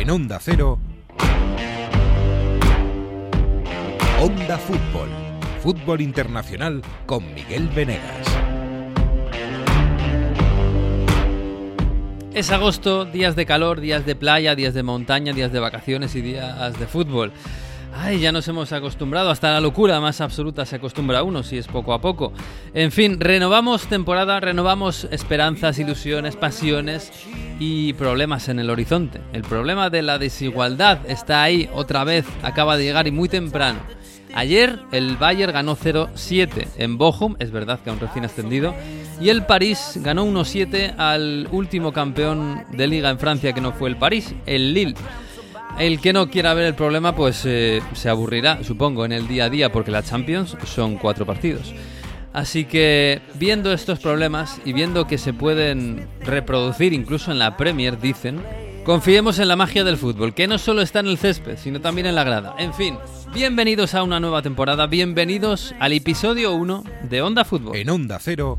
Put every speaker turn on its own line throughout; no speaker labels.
En Onda Cero. Onda Fútbol. Fútbol Internacional con Miguel Venegas.
Es agosto, días de calor, días de playa, días de montaña, días de vacaciones y días de fútbol. Ay, ya nos hemos acostumbrado, hasta la locura más absoluta se acostumbra uno, si es poco a poco. En fin, renovamos temporada, renovamos esperanzas, ilusiones, pasiones y problemas en el horizonte. El problema de la desigualdad está ahí otra vez, acaba de llegar y muy temprano. Ayer el Bayern ganó 0-7 en Bochum, es verdad que aún recién ascendido, y el París ganó 1-7 al último campeón de liga en Francia que no fue el París, el Lille. El que no quiera ver el problema, pues eh, se aburrirá, supongo, en el día a día, porque la Champions son cuatro partidos. Así que, viendo estos problemas y viendo que se pueden reproducir incluso en la Premier, dicen, confiemos en la magia del fútbol, que no solo está en el césped, sino también en la grada. En fin, bienvenidos a una nueva temporada, bienvenidos al episodio 1 de Onda Fútbol.
En Onda Cero.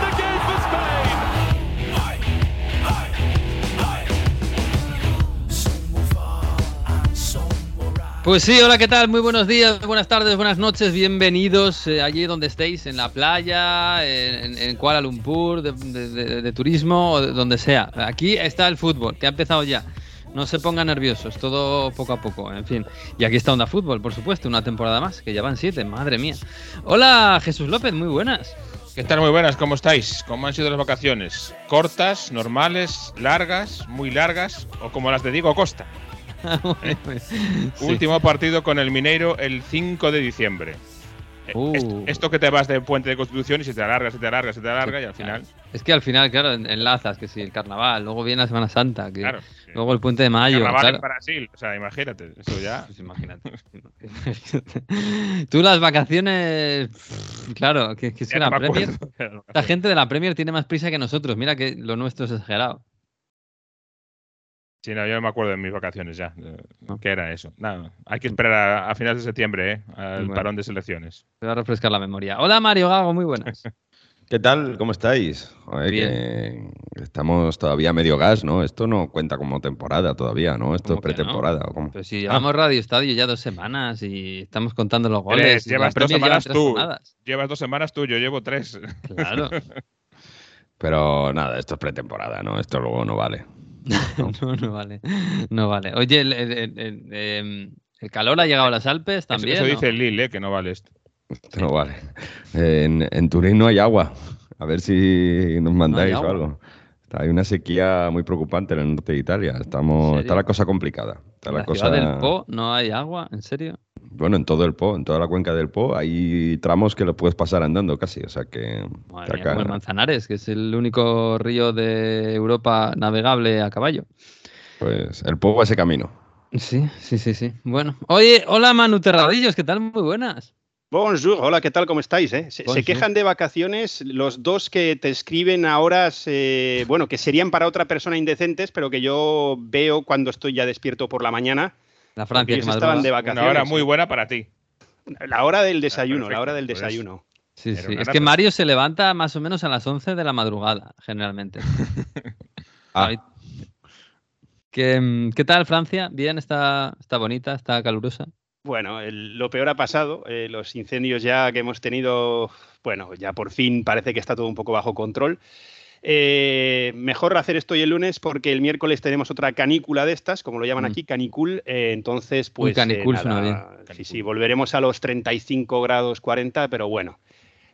Pues sí, hola, ¿qué tal? Muy buenos días, buenas tardes, buenas noches, bienvenidos eh, allí donde estéis, en la playa, en, Kuala Lumpur, de, turismo, o de donde sea. Aquí está el fútbol, que ha empezado ya. No se pongan nerviosos, todo poco a poco, en fin. Y aquí está Onda Fútbol, por supuesto, una temporada más, que ya van siete, madre mía. Hola, Jesús López, muy buenas.
¿Qué tal? Muy buenas, ¿cómo estáis? ¿Cómo han sido las vacaciones? ¿Cortas, normales, largas, muy largas o como las de Diego Costa?
Sí.
Último partido con el Mineiro el 5 de diciembre. Eh,
Uh.
Esto, que te vas de Puente de Constitución y se te alarga, se te alarga, se te alarga y al final.
Es que al final, claro, en- enlazas, que si el carnaval, luego viene la Semana Santa, que
Claro.
luego el puente de mayo.
Carnaval
claro.
en Brasil, o sea, imagínate, eso ya.
Pues imagínate. Tú las vacaciones, claro, que, que es que la Premier, la gente de la Premier tiene más prisa que nosotros. Mira que lo nuestro es exagerado.
Sí, no, yo no me acuerdo de mis vacaciones ya. eh,
No.
¿Qué era eso? Nada, hay que esperar a, a finales de septiembre, ¿eh? Al
Bueno.
parón de selecciones.
Te va a refrescar la memoria. Hola Mario Gago, muy buenas.
¿Qué tal? ¿Cómo estáis? Joder,
Bien.
que estamos todavía medio gas, ¿no? Esto no cuenta como temporada todavía, ¿no? Esto es
¿Cómo que no?
pretemporada. ¿o cómo?
Pero si llevamos Radio Estadio ya dos semanas y estamos contando los goles.
Tres, llevas dos semanas tú.
jornadas.
Llevas dos semanas tú, yo llevo tres.
Claro.
Pero nada, esto es pretemporada, ¿no? Esto luego no vale.
no, no vale. No vale. Oye, el, el- el- el, em, calor ha llegado a las Alpes también.
eso
¿no?
dice el Lille, ¿eh? que no vale esto.
Esto no vale. En, en Turín no hay agua. A ver si nos mandáis o algo. Hay una sequía muy preocupante en el norte de Italia. Estamos, está la cosa complicada. Está la
la
cosa...
ciudad del Po no hay agua, ¿en serio?
Bueno, en todo el Po, en toda la cuenca del Po, hay tramos que lo puedes pasar andando casi. O sea que.
Madre
que
mía,
acá-
como el Manzanares, que es el único río de Europa navegable a caballo.
Pues el Po va ese camino.
Sí, sí, sí, sí. Bueno, oye, hola Manu Terradillos, ¿qué tal? Muy buenas.
Bonjour, hola, ¿qué tal? ¿Cómo estáis? eh? Se, quejan de vacaciones los dos que te escriben a horas, eh, bueno, que serían para otra persona indecentes, pero que yo veo cuando estoy ya despierto por la mañana.
La Francia
ellos estaban de
Una
vacaciones.
hora muy buena para ti.
La hora del desayuno,
perfecto,
la hora del
pues.
desayuno.
Sí, sí.
una
Es que Mario se levanta más o menos a las 11 de la madrugada, generalmente.
Ah.
¿Qué, mm, ¿Qué tal Francia? ¿Bien? ¿Está, está bonita? ¿Está calurosa?
Bueno, el- lo peor ha pasado. eh, los incendios ya que hemos tenido, bueno, ya por fin parece que está todo un poco bajo control. Eh, mejor hacer esto hoy el lunes porque el miércoles tenemos otra canícula de estas, como lo llaman
Mm.
aquí, canicul. eh, entonces, pues.
canicul
eh,
suena
nada, Sí,
Canicul.
sí, volveremos a los 35 grados 40, pero bueno.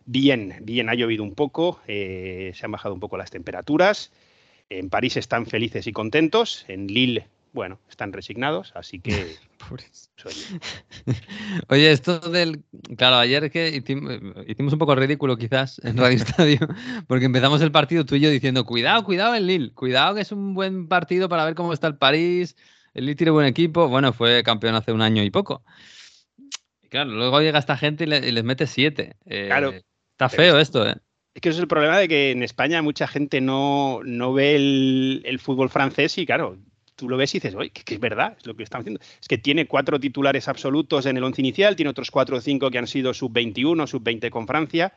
Bien, bien, ha llovido un poco, eh, se han bajado un poco las temperaturas. En París están felices y contentos, en Lille, bueno, están resignados, así que pues, oye,
Oye, esto del. Claro, ayer que hicimos, un poco ridículo quizás en Radio Estadio, porque empezamos el partido tú y yo diciendo, cuidado, cuidado el Lille, cuidado que es un buen partido para ver cómo está el París, el Lille tiene buen equipo, bueno, fue campeón hace un año y poco. claro, luego llega esta gente y, les mete siete. Eh,
claro.
Está feo esto, ¿eh?
Es que eso es el problema de que en España mucha gente no, no ve el, fútbol francés y claro, tú lo ves y dices, oye, que, es verdad, es lo que estamos haciendo. Es que tiene cuatro titulares absolutos en el once inicial, tiene otros cuatro o cinco que han sido sub-21, sub-20 con Francia.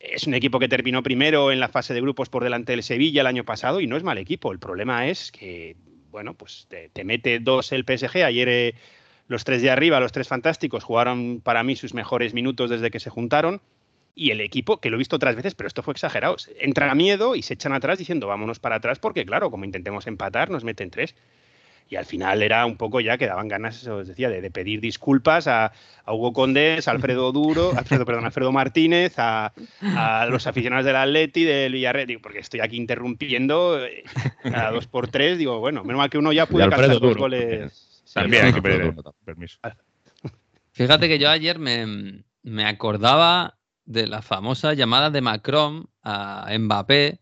Es un equipo que terminó primero en la fase de grupos por delante del Sevilla el año pasado y no es mal equipo. El problema es que, bueno, pues te, mete dos el PSG. Ayer eh, los tres de arriba, los tres fantásticos, jugaron para mí sus mejores minutos desde que se juntaron y el equipo, que lo he visto otras veces, pero esto fue exagerado, entra a miedo y se echan atrás diciendo vámonos para atrás porque claro, como intentemos empatar nos meten tres. Y al final era un poco ya que daban ganas, os decía, de, pedir disculpas a, Hugo Condés, a Alfredo Duro, Alfredo, perdón, Alfredo Martínez, a, los aficionados del Atleti, del Villarreal, porque estoy aquí interrumpiendo eh, cada dos por tres, digo, bueno, menos mal que uno ya pudo calzar dos goles.
También hay que pedir permiso.
Fíjate que yo ayer me, me acordaba de la famosa llamada de Macron a Mbappé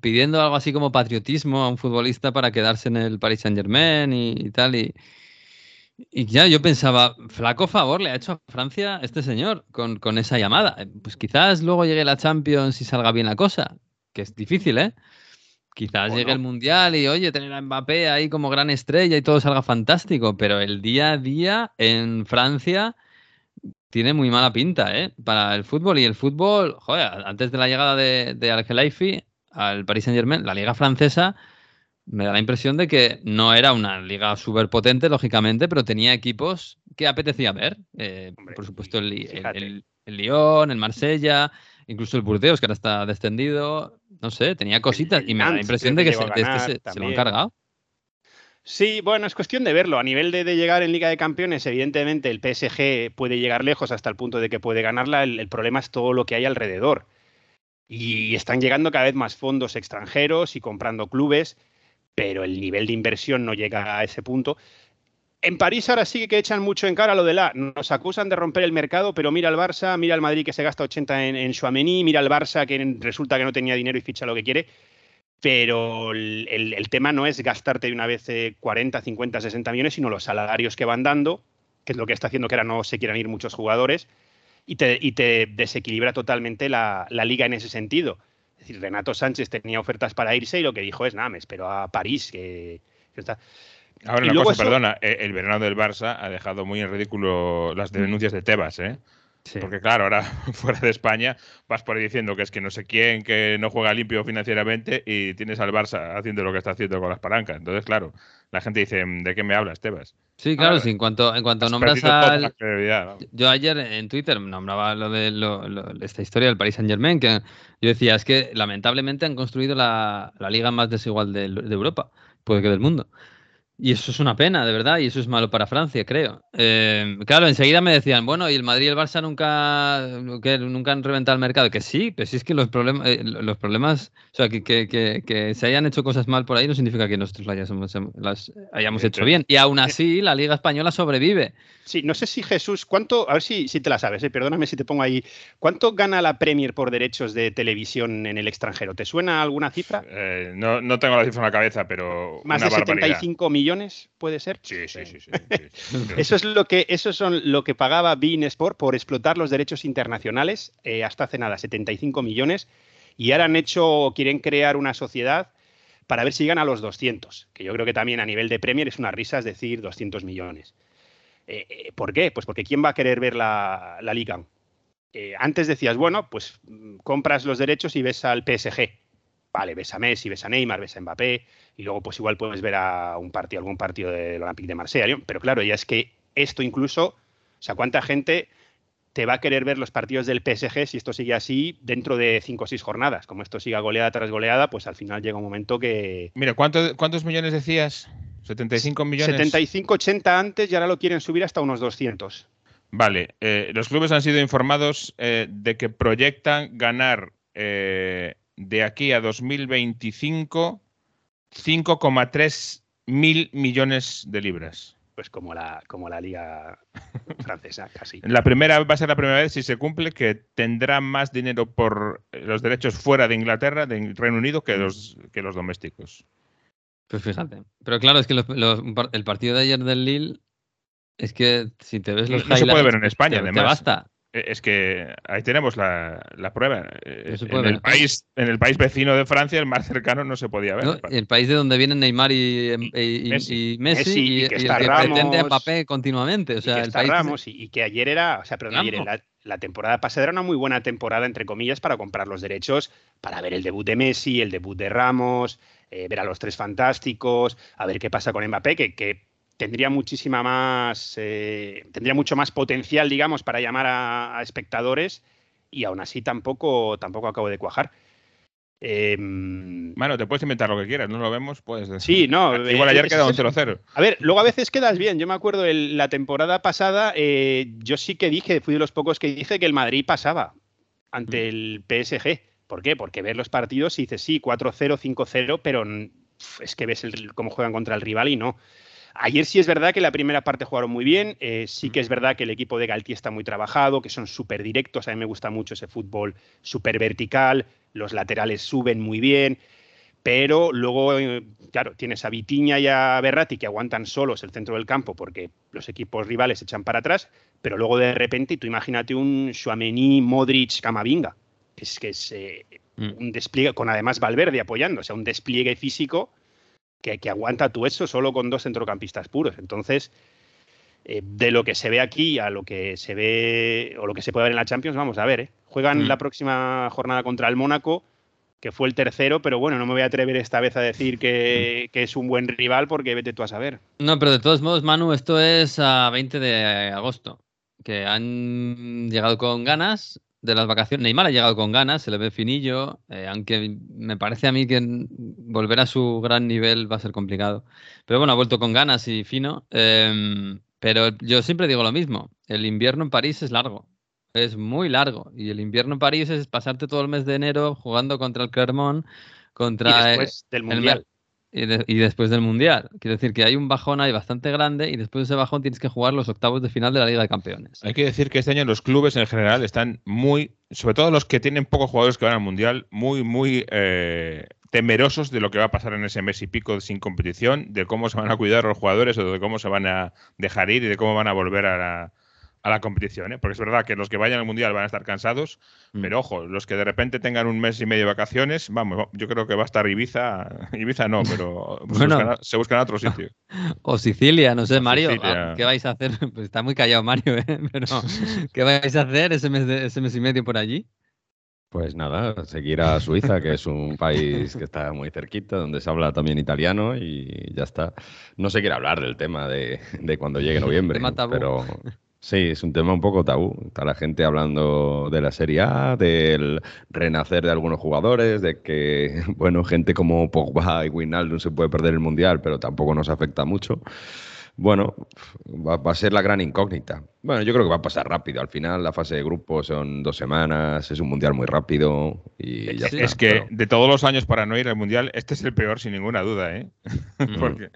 pidiendo algo así como patriotismo a un futbolista para quedarse en el Paris Saint Germain y, tal. Y, y, ya yo pensaba, flaco favor le ha hecho a Francia este señor con, con, esa llamada. Pues quizás luego llegue la Champions y salga bien la cosa, que es difícil, ¿eh? Quizás llegue el Mundial y, oye, tener a Mbappé ahí como gran estrella y todo salga fantástico, pero el día a día en Francia tiene muy mala pinta, ¿eh? Para el fútbol. Y el fútbol, joder, antes de la llegada de, de al al Paris Saint Germain, la liga francesa me da la impresión de que no era una liga súper potente, lógicamente, pero tenía equipos que apetecía ver. Eh, por supuesto, el, el, el, Lyon, el Marsella, incluso el Burdeos, que ahora está descendido. No sé, tenía cositas y me da la impresión de que, se, este se, lo han cargado.
Sí, bueno, es cuestión de verlo. A nivel de, llegar en Liga de Campeones, evidentemente el PSG puede llegar lejos hasta el punto de que puede ganarla. El, problema es todo lo que hay alrededor. Y están llegando cada vez más fondos extranjeros y comprando clubes, pero el nivel de inversión no llega a ese punto. En París ahora sí que echan mucho en cara lo de la. Nos acusan de romper el mercado, pero mira el Barça, mira el Madrid que se gasta 80 en, en mira el Barça que resulta que no tenía dinero y ficha lo que quiere pero el, tema no es gastarte de una vez 40, 50, 60 millones, sino los salarios que van dando, que es lo que está haciendo que ahora no se quieran ir muchos jugadores, y te, desequilibra totalmente la, liga en ese sentido. Es decir, Renato Sánchez tenía ofertas para irse y lo que dijo es, nada, me espero a París, que, está...
Ahora, una cosa, perdona, e, el verano del Barça ha dejado muy en ridículo las denuncias de Tebas, ¿eh? Porque claro, ahora fuera de España vas por ahí diciendo que es que no sé quién, que no juega limpio financieramente y tienes al Barça haciendo lo que está haciendo con las palancas. Entonces, claro, la gente dice, ¿de qué me hablas, Tebas?
Sí, claro, sí, en cuanto, en cuanto nombras al... Yo ayer en Twitter nombraba lo de esta historia del Paris Saint Germain, que yo decía, es que lamentablemente han construido la, liga más desigual de, de Europa, puede que del mundo. Y eso es una pena, de verdad, y eso es malo para Francia, creo. Eh, claro, enseguida me decían, bueno, y el Madrid y el Barça nunca, que nunca han reventado el mercado. Que sí, pero sí es que los, problemas, eh, los problemas, o sea, que, que, que, se hayan hecho cosas mal por ahí no significa que nosotros las hayamos, las hayamos hecho bien. Y aún así, la Liga Española sobrevive.
Sí, no sé si Jesús, ¿cuánto, a ver si, si te la sabes, eh, perdóname si te pongo ahí, ¿cuánto gana la Premier por derechos de televisión en el extranjero? ¿Te suena alguna cifra?
no, no tengo la cifra en la cabeza, pero...
Más de 75 millones, ¿puede ser?
Sí, sí, sí. sí,
eso es lo que, eso son lo que pagaba Bein Sport por explotar los derechos internacionales eh, hasta hace nada, 75 millones, y ahora han hecho, quieren crear una sociedad para ver si llegan a los 200, que yo creo que también a nivel de Premier es una risa, es decir, 200 millones. Eh, eh, ¿Por qué? Pues porque ¿quién va a querer ver la, liga? Eh, antes decías, bueno, pues mm, compras los derechos y ves al PSG. Vale, ves a Messi, ves a Neymar, ves a Mbappé, y luego pues igual puedes ver a un partido, algún partido del Olympique de Marsella. Pero claro, ya es que esto incluso, o sea, ¿cuánta gente te va a querer ver los partidos del PSG si esto sigue así dentro de cinco o seis jornadas? Como esto siga goleada tras goleada, pues al final llega un momento que...
Mira, ¿cuántos millones decías? 75 millones.
75, 80 antes y ahora lo quieren subir hasta unos 200.
Vale, eh, los clubes han sido informados eh, de que proyectan ganar eh, de aquí a 2025 5,3 mil millones de libras.
Pues como la, como la liga francesa, casi.
La primera va a ser la primera vez, si se cumple, que tendrá más dinero por los derechos fuera de Inglaterra, de Reino Unido, que los, que los domésticos.
Pues fíjate. Pero claro, es que el partido de ayer del Lille es que si te ves los
no, se puede ver en España,
te,
además.
Te basta.
Eh, es que ahí tenemos la, prueba. Eh, en, el país, en el país vecino de Francia, el más cercano, no se podía ver.
el país de donde vienen Neymar y, Messi, y, que, está pretende a Mbappé continuamente. O sea,
el país Ramos y, que ayer era, o sea, pero ayer, la, la, temporada pasada era una muy buena temporada, entre comillas, para comprar los derechos, para ver el debut de Messi, el debut de Ramos, eh, ver a los tres fantásticos, a ver qué pasa con Mbappé, que, que tendría muchísima más, eh, tendría mucho más potencial, digamos, para llamar a, espectadores y aún así tampoco, tampoco acabo de cuajar.
Eh, bueno, te puedes inventar lo que quieras, no lo vemos, pues.
Sí, no.
Igual ayer quedó un 0-0.
A ver, luego a veces quedas bien. Yo me acuerdo la temporada pasada, eh, yo sí que dije, fui de los pocos que dije que el Madrid pasaba ante mm. el PSG. ¿Por qué? Porque ver los partidos y dices, sí, 4-0, 5-0, pero es que ves cómo juegan contra el rival y no. Ayer sí es verdad que la primera parte jugaron muy bien, eh, sí que es verdad que el equipo de Galtier está muy trabajado, que son súper directos, a mí me gusta mucho ese fútbol súper vertical, los laterales suben muy bien, pero luego, eh, claro, tienes a Vitiña y a Berratti que aguantan solos el centro del campo porque los equipos rivales echan para atrás, pero luego de repente tú imagínate un Chouameni, Modric, Camavinga, que es que es eh, mm. un despliegue, con además Valverde apoyando, o sea, un despliegue físico que, aguanta tu eso solo con dos centrocampistas puros. Entonces, eh, de lo que se ve aquí a lo que se ve o lo que se puede ver en la Champions, vamos a ver. ¿eh? Juegan mm. la próxima jornada contra el Mónaco, que fue el tercero, pero bueno, no me voy a atrever esta vez a decir que, que, es un buen rival porque vete tú a saber.
No, pero de todos modos, Manu, esto es a 20 de agosto, que han llegado con ganas de las vacaciones. Neymar ha llegado con ganas, se le ve finillo, eh, aunque me parece a mí que volver a su gran nivel va a ser complicado. Pero bueno, ha vuelto con ganas y fino. Em, pero yo siempre digo lo mismo, el invierno en París es largo, es muy largo. Y el invierno en París es pasarte todo el mes de enero jugando contra el Clermont, contra
después del Mundial
y, después del Mundial. Quiero decir que hay un bajón ahí bastante grande y después de ese bajón tienes que jugar los octavos de final de la Liga de Campeones.
Hay que decir que este año los clubes en general están muy, sobre todo los que tienen pocos jugadores que van al Mundial, muy, muy eh, temerosos de lo que va a pasar en ese mes y pico sin competición, de cómo se van a cuidar los jugadores o de cómo se van a dejar ir y de cómo van a volver a la, a la competición, ¿eh? porque es verdad que los que vayan al mundial van a estar cansados, mm. pero ojo, los que de repente tengan un mes y medio de vacaciones, vamos, yo creo que va a estar Ibiza, Ibiza no, pero se, buscan, otro sitio.
O Sicilia, no sé, Mario, ah, ¿qué vais a hacer? Pues está muy callado Mario, ¿eh? pero ¿qué vais a hacer ese mes, ese mes y medio por allí?
Pues nada, seguir a Suiza, que es un país que está muy cerquita, donde se habla también italiano y ya está. No se quiere hablar del tema de, de cuando llegue noviembre, pero Sí, es un tema un poco tabú. Está la gente hablando de la Serie A, del renacer de algunos jugadores, de que, bueno, gente como Pogba y Wijnaldum se puede perder el Mundial, pero tampoco nos afecta mucho. Bueno, va, a ser la gran incógnita. Bueno, yo creo que va a pasar rápido. Al final, la fase de grupo son dos semanas, es un mundial muy rápido y ya
Es que de todos los años para no ir al mundial, este es el peor, sin ninguna duda, ¿eh?
Mm. Porque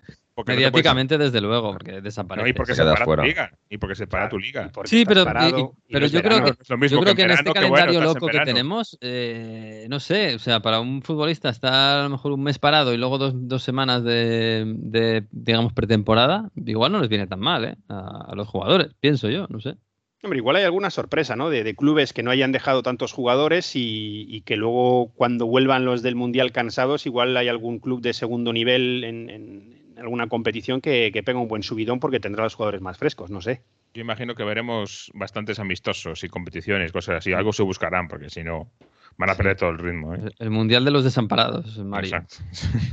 Mediáticamente, desde luego, porque desaparece.
y porque se, para tu liga. Y porque se para tu liga.
Sí, pero, pero yo, creo que, yo creo que, en este calendario loco que tenemos, eh, no sé, o sea, para un futbolista estar a lo mejor un mes parado y luego dos, dos semanas de, digamos, pretemporada, igual no les viene tan mal, ¿eh? A, los jugadores, pienso yo, no sé.
Hombre, igual hay alguna sorpresa, ¿no? De, clubes que no hayan dejado tantos jugadores y, que luego cuando vuelvan los del Mundial cansados, igual hay algún club de segundo nivel en alguna competición que, que pega un buen subidón porque tendrá los jugadores más frescos, no sé.
Yo imagino que veremos bastantes amistosos y competiciones, cosas así. Algo se buscarán, porque si no, van a perder todo el ritmo. ¿eh?
El mundial de los desamparados, Mario. Exacto.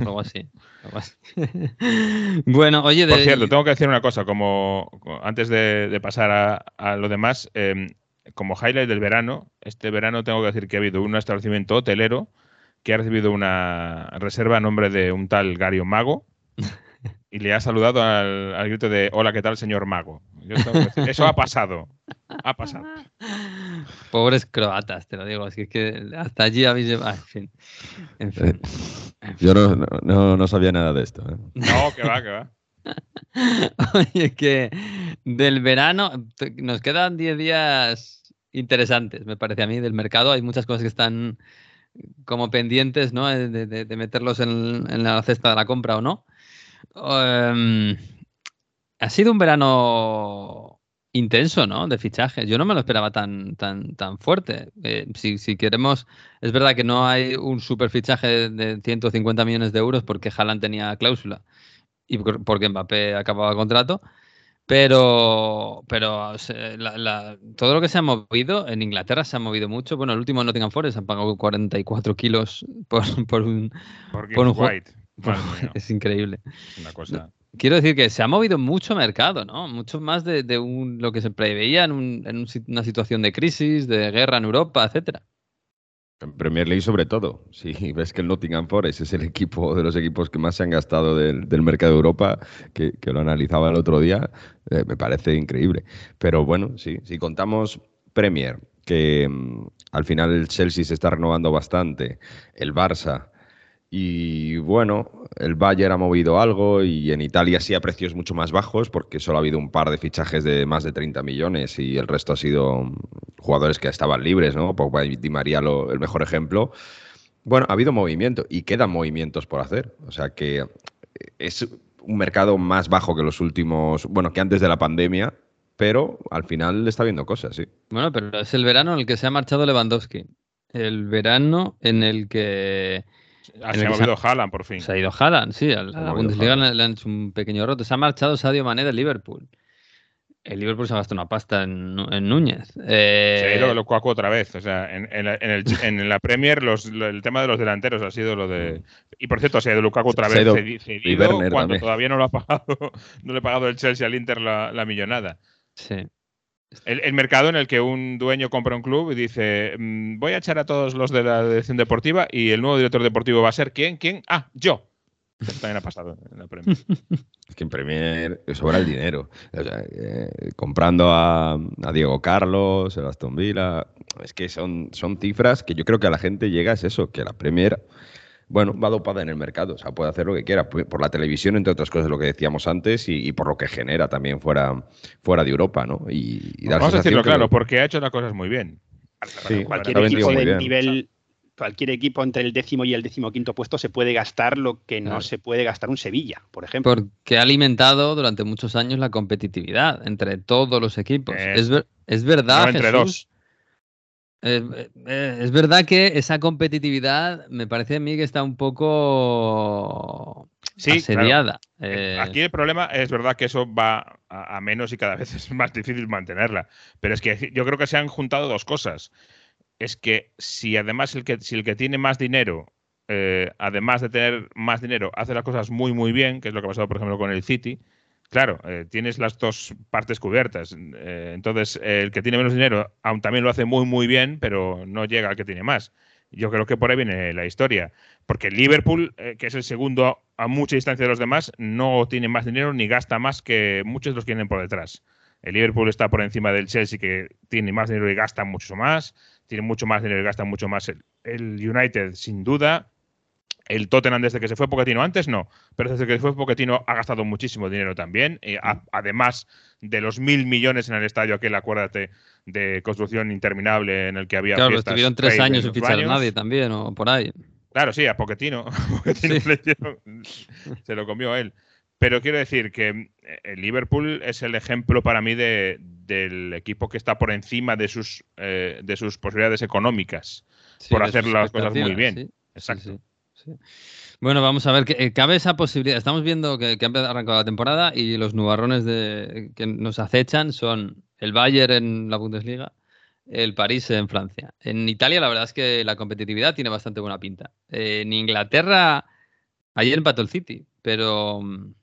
Algo así. bueno, oye.
Por cierto, tengo que decir una cosa. Como antes de, pasar a, lo demás, em, como highlight del verano, este verano tengo que decir que ha habido un establecimiento hotelero que ha recibido una reserva a nombre de un tal Gario Mago y le ha saludado al, grito de hola, ¿qué tal, señor mago? eso ha pasado. Ha pasado.
Pobres croatas, te lo digo. Así que hasta allí habéis llevado. En fin.
Yo no, sabía nada de esto. ¿eh?
No, que va, que va.
Oye, que del verano nos quedan 10 días interesantes, me parece a mí, del mercado. Hay muchas cosas que están como pendientes, ¿no? De, meterlos en, la cesta de la compra o no. Em, ha sido un verano intenso, ¿no? De fichajes. Yo no me lo esperaba tan, tan, tan fuerte. Eh, si, si, queremos, es verdad que no hay un super fichaje de 150 millones de euros porque Haaland tenía cláusula y porque Mbappé acababa contrato. Pero, pero todo lo que se ha movido, en Inglaterra se ha movido mucho. Bueno, el último Nottingham Forest han pagado 44 kilos por, por un,
por, un White.
es increíble. Quiero decir que se ha movido mucho mercado, ¿no? Mucho más de, lo que se preveía en, en, una situación de crisis, de guerra en Europa, etcétera.
En Premier League sobre todo. Si ves que el Nottingham Forest es el equipo de los equipos que más se han gastado del, mercado de Europa, que, lo analizaba el otro día, eh, me parece increíble. Pero bueno, sí, si contamos Premier, que mm, al final el Chelsea se está renovando bastante, el Barça y bueno, el Bayern ha movido algo y en Italia sí a precios mucho más bajos porque solo ha habido un par de fichajes de más de 30 millones y el resto ha sido jugadores que estaban libres, ¿no? Pogba y Di María el mejor ejemplo. Bueno, ha habido movimiento y quedan movimientos por hacer. O sea que es un mercado más bajo que los últimos, bueno, que antes de la pandemia, pero al final está viendo cosas, sí.
Bueno, pero es el verano en el que se ha marchado Lewandowski. El verano en el que
Ah, se ha movido Haaland, por fin.
Se ha ido Haaland, sí. A la Bundesliga le, han hecho un pequeño roto. Se ha marchado Sadio Mané del Liverpool. El Liverpool se ha gastado una pasta en, Núñez.
Eh... Se ha ido Lukaku otra vez. O sea, en, en, la Premier el tema de los delanteros ha sido lo de... Y por cierto, se ha ido Lukaku otra vez cedido cuando todavía no lo ha pagado, no le ha pagado el Chelsea al Inter la, la millonada.
Sí.
El, mercado en el que un dueño compra un club y dice, mm, voy a echar a todos los de la dirección deportiva y el nuevo director deportivo va a ser ¿quién? ¿Quién? Ah, yo. También ha pasado en la Premier.
Es que en Premier sobra el dinero. Eh, comprando a, Diego Carlos, el Aston Villa, es que son, son cifras que yo creo que a la gente llega es eso, que la Premier bueno, va dopada en el mercado, o sea, puede hacer lo que quiera, por la televisión, entre otras cosas, lo que decíamos antes, y, por lo que genera también fuera, fuera de Europa, ¿no? Y,
Vamos a decirlo claro, porque ha hecho las cosas muy bien.
cualquier equipo de nivel, cualquier equipo entre el décimo y el décimo-quinto puesto se puede gastar lo que no se puede gastar un Sevilla, por ejemplo.
Porque ha alimentado durante muchos años la competitividad entre todos los equipos. Eh, es, es, verdad, entre dos eh, eh, es verdad que esa competitividad me parece a mí que está un poco asediada.
Eh, aquí el problema es verdad que eso va a, menos y cada vez es más difícil mantenerla. Pero es que yo creo que se han juntado dos cosas. Es que si además el que, si el que tiene más dinero, además de tener más dinero, hace las cosas muy muy bien, que es lo que ha pasado por ejemplo con el City, Claro, eh, tienes las dos partes cubiertas. Eh, entonces, el que tiene menos dinero aún también lo hace muy, muy bien, pero no llega al que tiene más. Yo creo que por ahí viene la historia. Porque Liverpool, eh, que es el segundo a mucha distancia de los demás, no tiene más dinero ni gasta más que muchos de los que vienen por detrás. El Liverpool está por encima del Chelsea, que tiene más dinero y gasta mucho más. Tiene mucho más dinero y gasta mucho más el United, sin duda. El Tottenham desde que se fue Pochettino antes no, pero desde que se fue Pochettino ha gastado muchísimo dinero también, además de los mil millones en el estadio aquel, acuérdate, de construcción interminable en el que había
claro, fiestas. estuvieron tres años sin fichar a nadie también, o por ahí.
Claro, sí, a Pochettino, se lo comió él. Pero quiero decir que eh, el Liverpool es el ejemplo para mí de, del equipo que está por encima de sus, eh, de sus posibilidades económicas por hacer las cosas muy bien. Exacto.
Bueno, vamos a ver, que, eh, cabe esa posibilidad. Estamos viendo que, que, ha arrancado la temporada y los nubarrones de, que nos acechan son el Bayern en la Bundesliga, el París en Francia. En Italia la verdad es que la competitividad tiene bastante buena pinta. en Inglaterra, ayer empató el City, pero... Mm,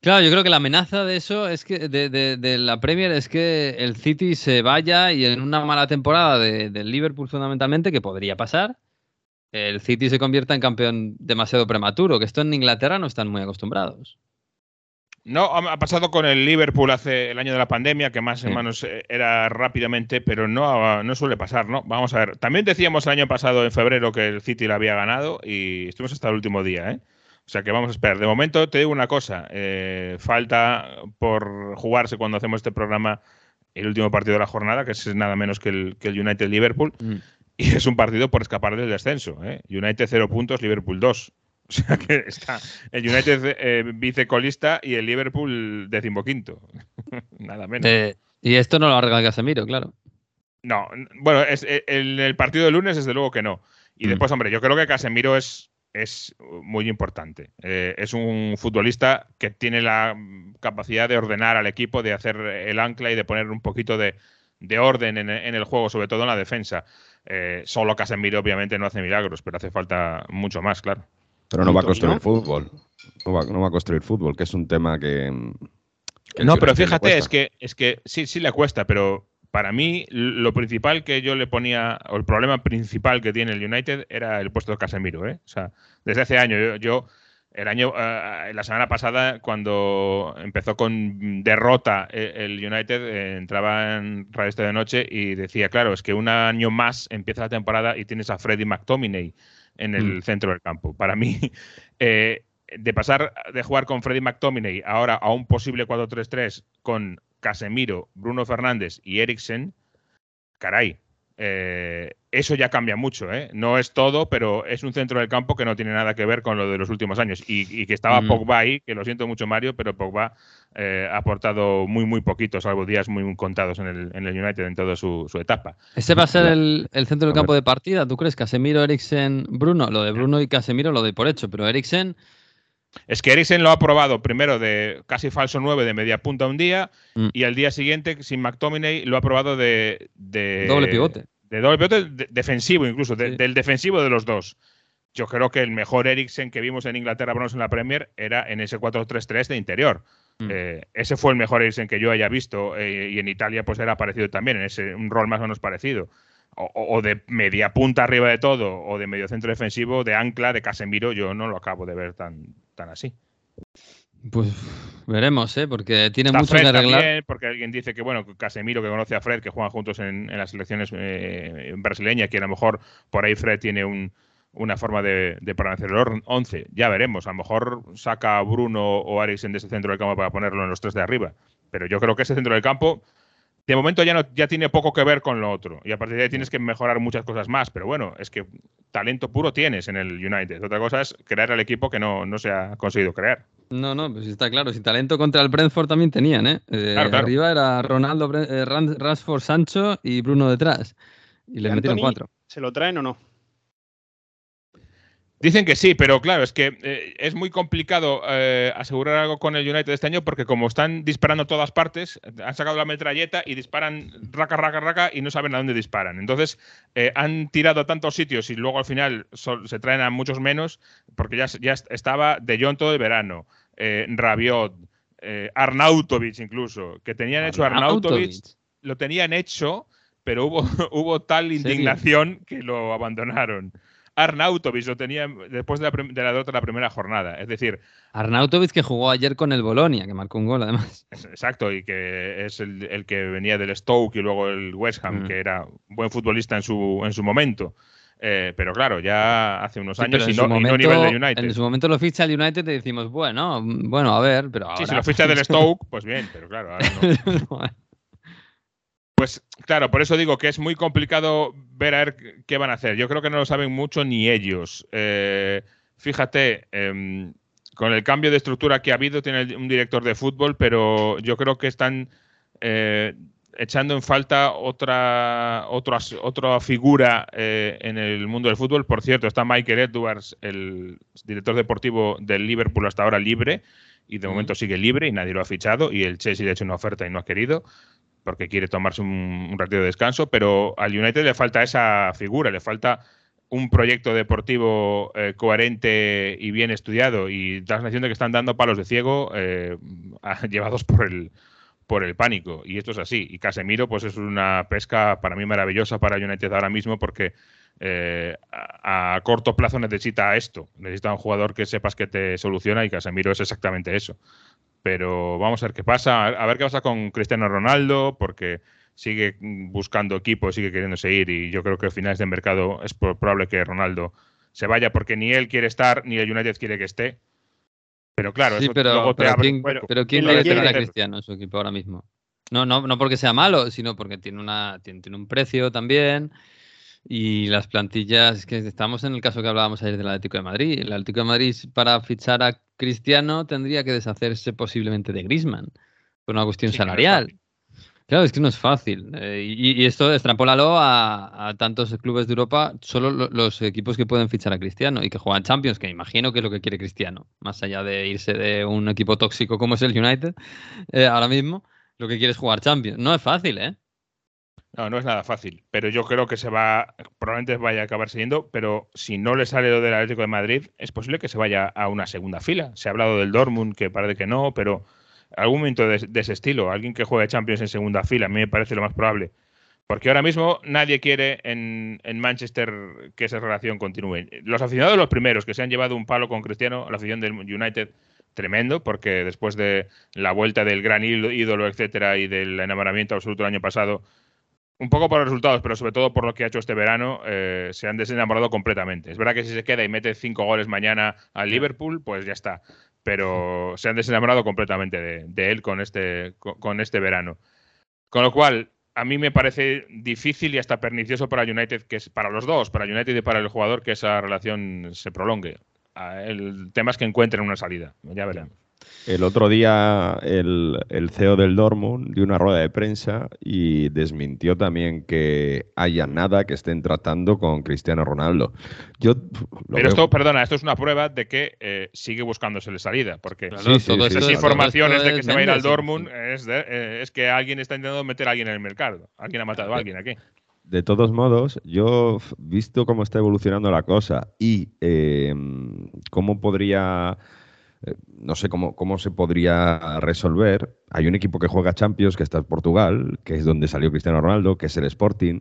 claro, yo creo que la amenaza de eso es que de, de, la Premier es que el City se vaya y en una mala temporada del Liverpool fundamentalmente, que podría pasar, el City se convierta en campeón demasiado prematuro, que esto en Inglaterra no están muy acostumbrados.
No, ha pasado con el Liverpool hace el año de la pandemia, que más o menos eh, era rápidamente, pero no, no suele pasar, ¿no? Vamos a ver. También decíamos el año pasado, en febrero, que el City lo había ganado y estuvimos hasta el último día, ¿eh? O sea que vamos a esperar. De momento te digo una cosa, eh, falta por jugarse cuando hacemos este programa el último partido de la jornada, que es nada menos que el, que el United Liverpool. Mm. Y es un partido por escapar del descenso. ¿eh? United 0 puntos, Liverpool 2. O sea que está el United eh, vicecolista y el Liverpool decimoquinto. Nada menos.
Eh, y esto no lo arregla Casemiro, claro.
No, bueno, es, eh, el partido de lunes, desde luego que no. Y mm. después, hombre, yo creo que Casemiro es, es muy importante. es un futbolista que tiene la capacidad de ordenar al equipo, de hacer el ancla y de poner un poquito de, orden en, en, el juego, sobre todo en la defensa. Solo Casemiro, obviamente, no hace milagros, pero hace falta mucho más, claro.
Pero no va a construir fútbol. No va, a construir fútbol, que es un tema que.
no, pero fíjate, es que, es que sí, sí le cuesta, pero para mí lo principal que yo le ponía, o el problema principal que tiene el United era el puesto de Casemiro. ¿eh? O sea, desde hace años, yo, el año, eh, la semana pasada, cuando empezó con derrota eh, el United, entraba en Radio de Noche y decía, claro, es que un año más empieza la temporada y tienes a Freddy McTominay en el mm. centro del campo. Para mí, eh, de pasar de jugar con Freddy McTominay ahora a un posible 4-3-3 con Casemiro, Bruno Fernández y Eriksen, caray, eh, eso ya cambia mucho. ¿eh? No es todo, pero es un centro del campo que no tiene nada que ver con lo de los últimos años. Y, que estaba Pogba ahí, que lo siento mucho, Mario, pero Pogba eh, ha aportado muy, muy poquito, salvo días muy contados en el, en el United en toda su, etapa.
¿Ese va a ser el, centro del campo de partida? ¿Tú crees? Casemiro, Eriksen, Bruno. Lo de Bruno y Casemiro lo doy por hecho, pero Eriksen.
Es que Eriksen lo ha probado primero de casi falso 9 de media punta un día mm. y al día siguiente, sin McTominay, lo ha probado de,
Doble pivote.
De doble pivote defensivo, incluso, del defensivo de los dos. Yo creo que el mejor Eriksen que vimos en Inglaterra, en la Premier, era en ese 4-3-3 de interior. Mm. Eh, ese fue el mejor Eriksen que yo haya visto eh, y en Italia pues era parecido también, en ese un rol más o menos parecido. O, de media punta arriba de todo, o de medio centro defensivo, de ancla, de Casemiro, yo no lo acabo de ver tan, tan así.
Pues veremos, ¿eh? porque tiene mucho que arreglar.
porque alguien dice que, bueno, Casemiro, que conoce a Fred, que juegan juntos en, las selecciones eh, brasileñas, que a lo mejor por ahí Fred tiene un, una forma de, de permanecer el 11. Ya veremos. A lo mejor saca a Bruno o Eriksen de ese centro del campo para ponerlo en los tres de arriba. Pero yo creo que ese centro del campo, de momento ya, no, ya tiene poco que ver con lo otro. Y a partir de ahí tienes que mejorar muchas cosas más. Pero bueno, es que talento puro tienes en el United. Otra cosa es crear el equipo que no, no se ha conseguido crear.
No, no, pues está claro. Si talento contra el Brentford también tenían, ¿eh? eh arriba era Ronaldo, eh, Rashford, Sancho y Bruno detrás. Y le metieron cuatro.
¿Se lo traen o no?
Dicen que sí, pero claro, es que eh, es muy complicado eh, asegurar algo con el United este año porque como están disparando todas partes, han sacado la metralleta y disparan raca, raca, raca y no saben a dónde disparan. Entonces eh, han tirado a tantos sitios y luego al final se traen a muchos menos porque ya, ya estaba De Jong todo el verano, Rabiot, Arnautovic incluso, que tenían hecho Arnautovic, lo tenían hecho, pero hubo, hubo tal indignación que lo abandonaron. Arnautovic lo tenía después de la, de la derrota de la primera jornada. Es decir.
Arnautovic que jugó ayer con el Bolonia, que marcó un gol además.
Exacto, y que es el, que venía del Stoke y luego el West Ham, mm. que era un buen futbolista en su, en su momento. Eh, pero claro, ya hace unos años y, no, nivel de United.
En su momento lo ficha el United y decimos, bueno, bueno, a ver, pero
Sí, si lo ficha del Stoke, pues bien, pero claro, ahora no. Pues claro, por eso digo que es muy complicado ver a ver qué van a hacer. Yo creo que no lo saben mucho ni ellos. Eh, fíjate, em, con el cambio de estructura que ha habido, tiene un director de fútbol, pero yo creo que están eh, echando en falta otra, otra, otra figura eh, en el mundo del fútbol. Por cierto, está Michael Edwards, el director deportivo del Liverpool hasta ahora libre, y de momento sigue libre y nadie lo ha fichado, y el Chelsea le ha hecho una oferta y no ha querido porque quiere tomarse un, un ratito de descanso, pero al United le falta esa figura, le falta un proyecto deportivo eh, coherente y bien estudiado y da la que están dando palos de ciego eh, llevados por el, por el pánico. Y esto es así. Y Casemiro pues es una pesca para mí maravillosa para United ahora mismo porque eh, a, a, corto plazo necesita esto. Necesita un jugador que sepas que te soluciona y Casemiro es exactamente eso pero vamos a ver qué pasa, a ver qué pasa con Cristiano Ronaldo, porque sigue buscando equipo, sigue queriendo seguir y yo creo que a finales de mercado es probable que Ronaldo se vaya porque ni él quiere estar ni el United quiere que esté. Pero claro,
eso pero, luego te ¿quién, pero ¿quién quiere tener a Cristiano en su equipo ahora mismo? No, no, no porque sea malo, sino porque tiene, una, tiene, un precio también. Y las plantillas, que estamos en el caso que hablábamos ayer del Atlético de Madrid. El Atlético de Madrid para fichar a Cristiano tendría que deshacerse posiblemente de Grisman por una cuestión salarial. Claro, es que no es fácil. Eh, y, esto extrapólalo a, tantos clubes de Europa, solo los equipos que pueden fichar a Cristiano y que juegan Champions, que imagino que es lo que quiere Cristiano, más allá de irse de un equipo tóxico como es el United, eh, ahora mismo, lo que quiere es jugar Champions. No es fácil, ¿eh?
No, no es nada fácil, pero yo creo que se va, probablemente vaya a acabar siguiendo, pero si no le sale lo del Atlético de Madrid, es posible que se vaya a una segunda fila. Se ha hablado del Dortmund, que parece que no, pero algún momento de, ese estilo, alguien que juegue Champions en segunda fila, a mí me parece lo más probable. Porque ahora mismo nadie quiere en, Manchester que esa relación continúe. Los aficionados, los primeros que se han llevado un palo con Cristiano, la afición del United, tremendo, porque después de la vuelta del gran ídolo, etcétera, y del enamoramiento absoluto el año pasado, un poco por los resultados, pero sobre todo por lo que ha hecho este verano, eh, se han desenamorado completamente. Es verdad que si se queda y mete cinco goles mañana al Liverpool, pues ya está. Pero se han desenamorado completamente de, él con este, con, este verano. Con lo cual, a mí me parece difícil y hasta pernicioso para United, que es para los dos, para United y para el jugador, que esa relación se prolongue. Ah, el tema es que encuentren una salida. Ya veremos.
El otro día el, CEO del Dortmund dio una rueda de prensa y desmintió también que haya nada que estén tratando con Cristiano Ronaldo. Yo
Pero esto, perdona, esto es una prueba de que eh, sigue buscándose la salida, porque todas esas informaciones de que se va a ir al Dortmund eh, es, que alguien está intentando meter a alguien en el mercado. Alguien ha matado a alguien aquí.
De todos modos, yo visto cómo está evolucionando la cosa y eh, cómo podría no sé cómo, cómo se podría resolver. Hay un equipo que juega Champions, que está en Portugal, que es donde salió Cristiano Ronaldo, que es el Sporting,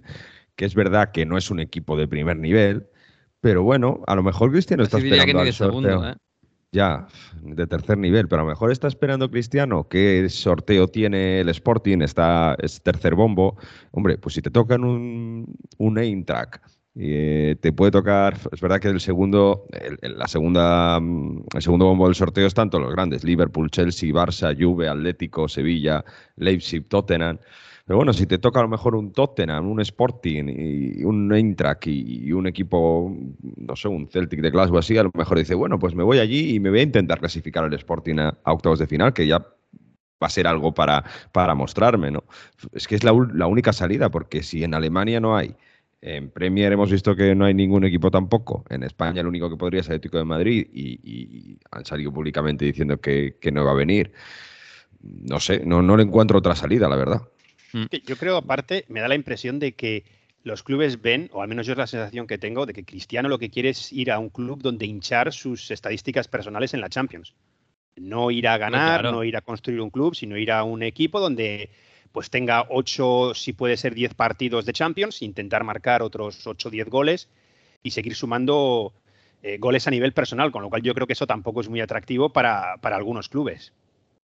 que es verdad que no es un equipo de primer nivel, pero bueno, a lo mejor Cristiano está esperando al sorteo. ¿eh? Ya, de tercer nivel, pero a lo mejor está esperando Cristiano qué sorteo tiene el Sporting, está es tercer bombo. Hombre, pues si te tocan un, un track eh, te puede tocar, es verdad que el segundo, el, la segunda, mm, el segundo bombo del sorteo están todos los grandes, Liverpool, Chelsea, Barça, Juve, Atlético, Sevilla, Leipzig, Tottenham. Pero bueno, si te toca a lo mejor un Tottenham, un Sporting y un Eintracht y, un equipo, no sé, un Celtic de Glasgow así, a lo mejor dice, bueno, pues me voy allí y me voy a intentar clasificar al Sporting a, octavos de final, que ya va a ser algo para, para mostrarme, ¿no? Es que es la única salida, porque si en Alemania no hay en Premier hemos visto que no hay ningún equipo tampoco. En España el único que podría es Atlético de Madrid y, han salido públicamente diciendo que, no va a venir. No sé, no, no le encuentro otra salida, la verdad.
Mm. Yo creo, aparte, me da la impresión de que los clubes ven, o al menos yo es la sensación que tengo, de que Cristiano lo que quiere es ir a un club donde hinchar sus estadísticas personales en la Champions. No ir a ganar, no ir a construir un club, sino ir a un equipo donde pues tenga 8, si puede ser 10 partidos de Champions, intentar marcar otros 8 o 10 goles y seguir sumando eh, goles a nivel personal, con lo cual yo creo que eso tampoco es muy atractivo para, algunos clubes.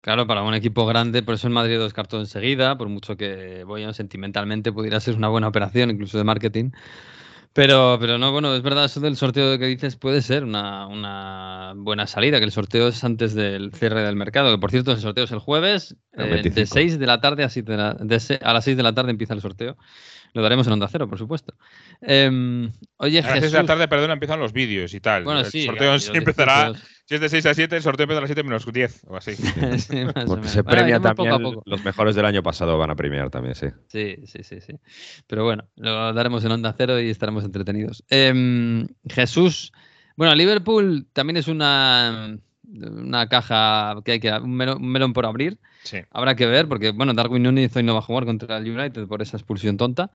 Claro, para un equipo grande, por eso el Madrid lo descartó enseguida, por mucho que, bueno, sentimentalmente pudiera ser una buena operación, incluso de marketing. Pero, pero no, bueno, es verdad, eso del sorteo que dices puede ser una, buena salida, que el sorteo es antes del cierre del mercado, que por cierto el sorteo es el jueves, eh, de 6 de la tarde a, a las 6 de la tarde empieza el sorteo. Lo daremos en Onda Cero, por supuesto. Eh, oye,
a las 6 de la tarde, perdona, empiezan los vídeos y tal. Bueno, el sí, sorteo sí empezará. Si es de 6 a 7, el sorteo empieza a las 7 menos 10 o así.
sí, Porque se premia también. Los mejores del año pasado van a premiar también, sí.
Sí, sí, sí, sí. Pero bueno, lo daremos en Onda Cero y estaremos entretenidos. Eh, Jesús. Bueno, Liverpool también es una, una caja que hay que. un melón por abrir. Habrá que ver, porque bueno, Darwin Núñez hoy no va a jugar contra el United por esa expulsión tonta.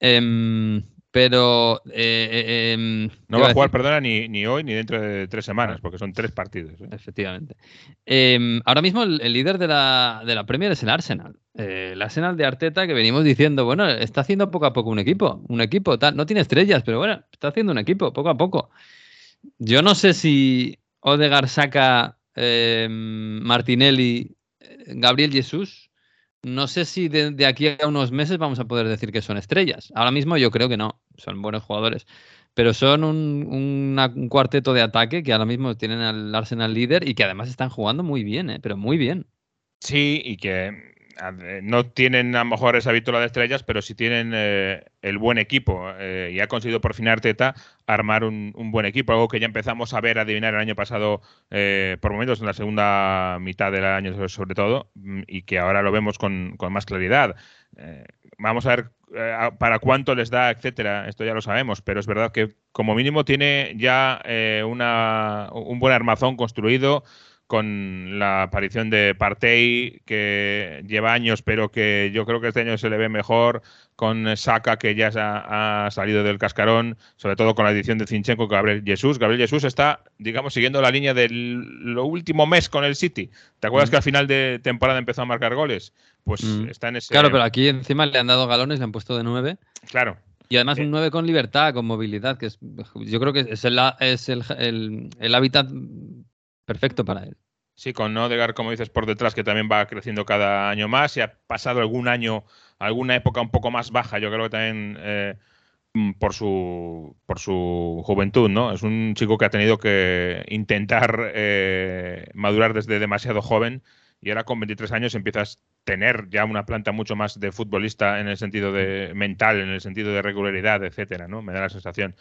Em, pero. Eh, eh, em,
no va a jugar, perdona, ni, ni, hoy ni dentro de tres semanas, porque son tres partidos. ¿eh?
Efectivamente. Em, ahora mismo el, líder de la, de la, Premier es el Arsenal. el Arsenal de Arteta, que venimos diciendo, bueno, está haciendo poco a poco un equipo. Un equipo, tal. No tiene estrellas, pero bueno, está haciendo un equipo poco a poco. Yo no sé si Odegar saca Martinelli Gabriel Jesús, no sé si de, aquí a unos meses vamos a poder decir que son estrellas. Ahora mismo yo creo que no, son buenos jugadores. Pero son un, cuarteto de ataque que ahora mismo tienen al Arsenal líder y que además están jugando muy bien, ¿eh? pero muy bien.
Sí, y que no tienen a lo mejor esa víctora de estrellas, pero sí tienen eh, el buen equipo eh, y ha conseguido por fin Arteta armar un, buen equipo, algo que ya empezamos a ver, adivinar el año pasado por momentos, en la segunda mitad del año sobre todo, mm, y que ahora lo vemos con, con más claridad. vamos a ver para cuánto les da, etcétera, esto ya lo sabemos, pero es verdad que como mínimo tiene ya una, un buen armazón construido con la aparición de Partey, que lleva años, pero que yo creo que este año se le ve mejor, con Saka, que ya ha, salido del cascarón, sobre todo con la edición de Zinchenko, Gabriel Jesús. Gabriel Jesús está, digamos, siguiendo la línea del último mes con el City. ¿Te acuerdas mm. que al final de temporada empezó a marcar goles? Pues mm. está en ese...
Claro, pero aquí encima le han dado galones, le han puesto de nueve.
Claro.
Y además un 9 con libertad, con movilidad, que es, yo creo que es el, es el, el hábitat perfecto para él.
Sí, con Odegaard, como dices, por detrás, que también va creciendo cada año más y ha pasado algún año, alguna época un poco más baja, yo creo que también eh, mm, por, su, por su juventud, ¿no? Es un chico que ha tenido que intentar eh, madurar desde demasiado joven y ahora con 23 años empiezas a tener ya una planta mucho más de futbolista en el sentido de mental, en el sentido de regularidad, etcétera, ¿no? Me da la sensación.